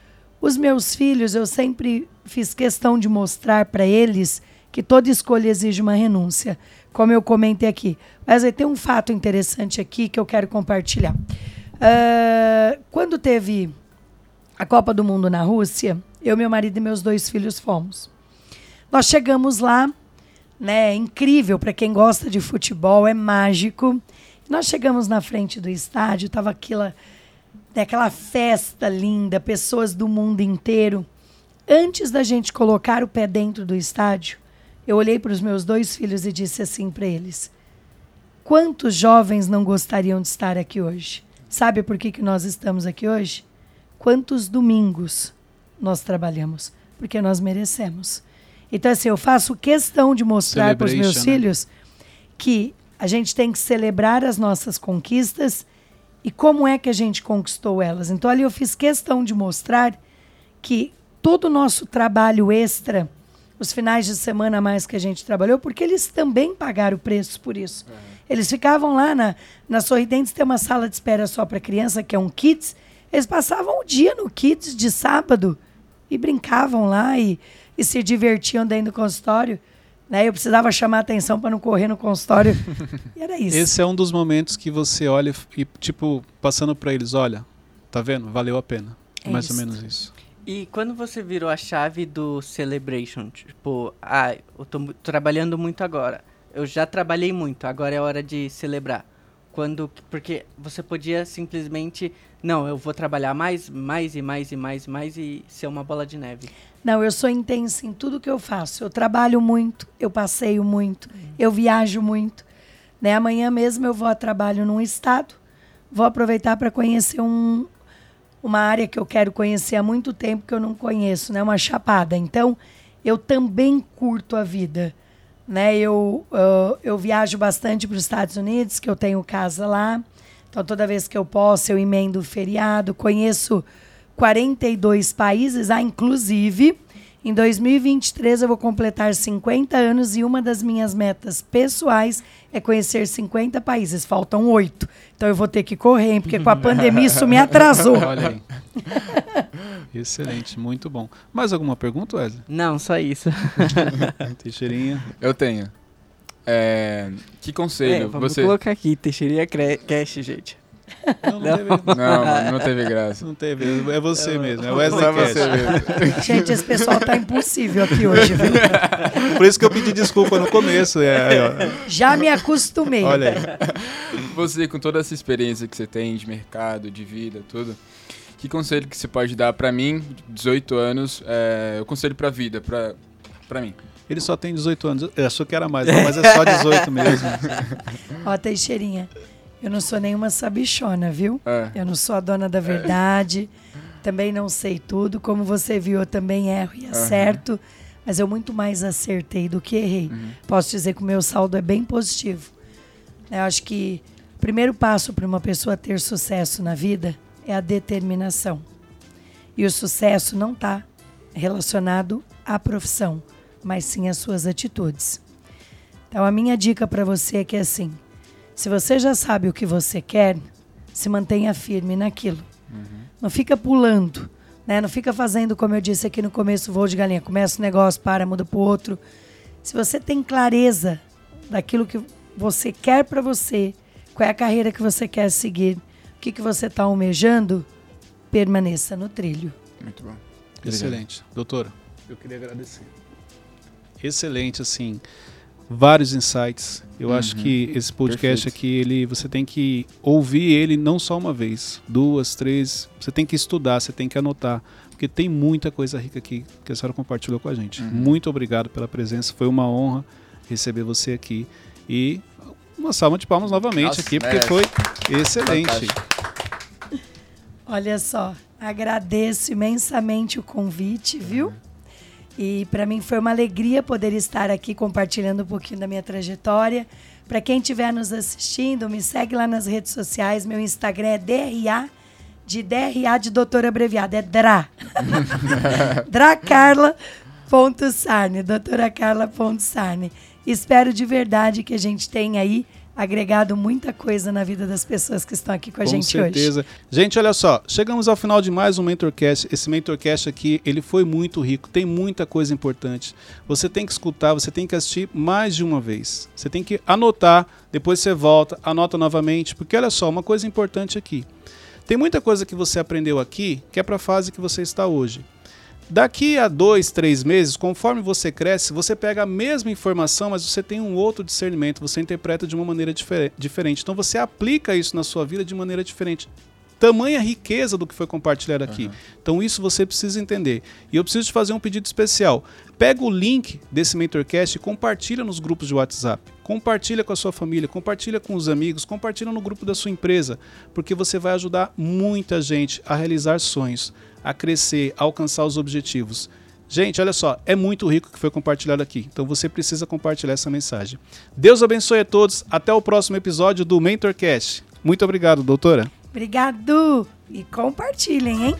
S4: Os meus filhos, eu sempre fiz questão de mostrar para eles que toda escolha exige uma renúncia, como eu comentei aqui. Mas aí tem um fato interessante aqui que eu quero compartilhar. Uh, quando teve a Copa do Mundo na Rússia, eu, meu marido e meus dois filhos fomos. Nós chegamos lá, né? É incrível para quem gosta de futebol, é mágico. Nós chegamos na frente do estádio, tava aquela, né, aquela festa linda, pessoas do mundo inteiro. Antes da gente colocar o pé dentro do estádio, eu olhei para os meus dois filhos e disse assim para eles: Quantos jovens não gostariam de estar aqui hoje? Sabe por que, que nós estamos aqui hoje? Quantos domingos nós trabalhamos? Porque nós merecemos. Então, assim, eu faço questão de mostrar para os meus né? filhos que a gente tem que celebrar as nossas conquistas e como é que a gente conquistou elas. Então, ali eu fiz questão de mostrar que todo o nosso trabalho extra, os finais de semana a mais que a gente trabalhou, porque eles também pagaram o preço por isso. Uhum. Eles ficavam lá na, na Sorridentes, tem uma sala de espera só para criança, que é um Kids. Eles passavam o dia no Kids de sábado e brincavam lá e, e se divertiam dentro do consultório. Né? Eu precisava chamar atenção para não correr no consultório. e era isso.
S1: Esse é um dos momentos que você olha e, tipo, passando para eles: olha, tá vendo? Valeu a pena. É Mais isso. ou menos isso.
S3: E quando você virou a chave do Celebration, tipo, ah, eu tô trabalhando muito agora. Eu já trabalhei muito, agora é hora de celebrar. Quando, porque você podia simplesmente, não, eu vou trabalhar mais, mais e mais e mais e mais e ser uma bola de neve.
S4: Não, eu sou intensa em tudo que eu faço. Eu trabalho muito, eu passeio muito, uhum. eu viajo muito. Né? Amanhã mesmo eu vou a trabalho num estado, vou aproveitar para conhecer um, uma área que eu quero conhecer há muito tempo que eu não conheço, né? Uma chapada. Então, eu também curto a vida, né? Eu, uh, eu viajo bastante para os Estados Unidos, que eu tenho casa lá. Então, toda vez que eu posso, eu emendo o feriado. Conheço 42 países, ah, inclusive, em 2023 eu vou completar 50 anos e uma das minhas metas pessoais é conhecer 50 países. Faltam oito. Então eu vou ter que correr, porque com a pandemia isso me atrasou. Olha aí.
S1: Excelente, muito bom. Mais alguma pergunta, Wesley?
S3: Não, só isso.
S1: Teixeirinha?
S2: Eu tenho. É, que conselho
S3: é, vamos você... colocar aqui, Teixeirinha Cash, gente.
S2: Não, não, Teve, não, não, teve graça.
S1: Não teve. É você mesmo. É Wesley é
S4: você mesmo. Gente, esse pessoal tá impossível aqui hoje, viu?
S1: Por isso que eu pedi desculpa no começo. É,
S4: Já me acostumei.
S2: Olha aí. Você, com toda essa experiência que você tem de mercado, de vida, tudo, que conselho que você pode dar para mim, 18 anos, é, o conselho pra vida, pra, pra mim?
S1: Ele só tem 18 anos. Eu achou que era mais, mas é só 18 mesmo.
S4: Ó, Teixeirinha. Eu não sou nenhuma sabichona, viu? É. Eu não sou a dona da verdade. É. Também não sei tudo. Como você viu, eu também erro e acerto. Uhum. Mas eu muito mais acertei do que errei. Uhum. Posso dizer que o meu saldo é bem positivo. Eu acho que o primeiro passo para uma pessoa ter sucesso na vida é a determinação. E o sucesso não está relacionado à profissão, mas sim às suas atitudes. Então, a minha dica para você é que é assim: se você já sabe o que você quer, se mantenha firme naquilo. Uhum. Não fica pulando, né? Não fica fazendo, como eu disse aqui no começo, voo de galinha. Começa um negócio, para, muda para o outro. Se você tem clareza daquilo que você quer para você, qual é a carreira que você quer seguir, o que, que você está almejando, permaneça no trilho.
S2: Muito bom.
S1: Excelente. Doutora, eu queria agradecer. Excelente, assim vários insights. Eu uhum. acho que esse podcast Perfeito. aqui, ele, você tem que ouvir ele não só uma vez, duas, três. Você tem que estudar, você tem que anotar, porque tem muita coisa rica aqui que a senhora compartilhou com a gente. Uhum. Muito obrigado pela presença, foi uma honra receber você aqui e uma salva de palmas novamente Nossa, aqui, porque foi excelente. Fantástico.
S4: Olha só, agradeço imensamente o convite, viu? E para mim foi uma alegria poder estar aqui compartilhando um pouquinho da minha trajetória. Para quem estiver nos assistindo, me segue lá nas redes sociais. Meu Instagram é DRA, de DRA de doutora abreviada, é DRA. Dracarla.sarne, doutora Carla.sarne. Espero de verdade que a gente tenha aí agregado muita coisa na vida das pessoas que estão aqui com a
S1: Com
S4: gente
S1: certeza.
S4: hoje.
S1: Gente, olha só, chegamos ao final de mais um Mentorcast. Esse Mentorcast aqui, ele foi muito rico, tem muita coisa importante. Você tem que escutar, você tem que assistir mais de uma vez. Você tem que anotar, depois você volta, anota novamente, porque olha só, uma coisa importante aqui. Tem muita coisa que você aprendeu aqui que é para a fase que você está hoje. Daqui a dois, três meses, conforme você cresce, você pega a mesma informação, mas você tem um outro discernimento, você interpreta de uma maneira difer- diferente. Então você aplica isso na sua vida de maneira diferente. Tamanha riqueza do que foi compartilhado aqui. Então isso você precisa entender. E eu preciso te fazer um pedido especial. Pega o link desse Mentorcast e compartilha nos grupos de WhatsApp. Compartilha com a sua família, compartilha com os amigos, compartilha no grupo da sua empresa, porque você vai ajudar muita gente a realizar sonhos, a crescer, a alcançar os objetivos. Gente, olha só, é muito rico que foi compartilhado aqui. Então você precisa compartilhar essa mensagem. Deus abençoe a todos. Até o próximo episódio do Mentorcast. Muito obrigado, doutora.
S4: Obrigado! E compartilhem, hein?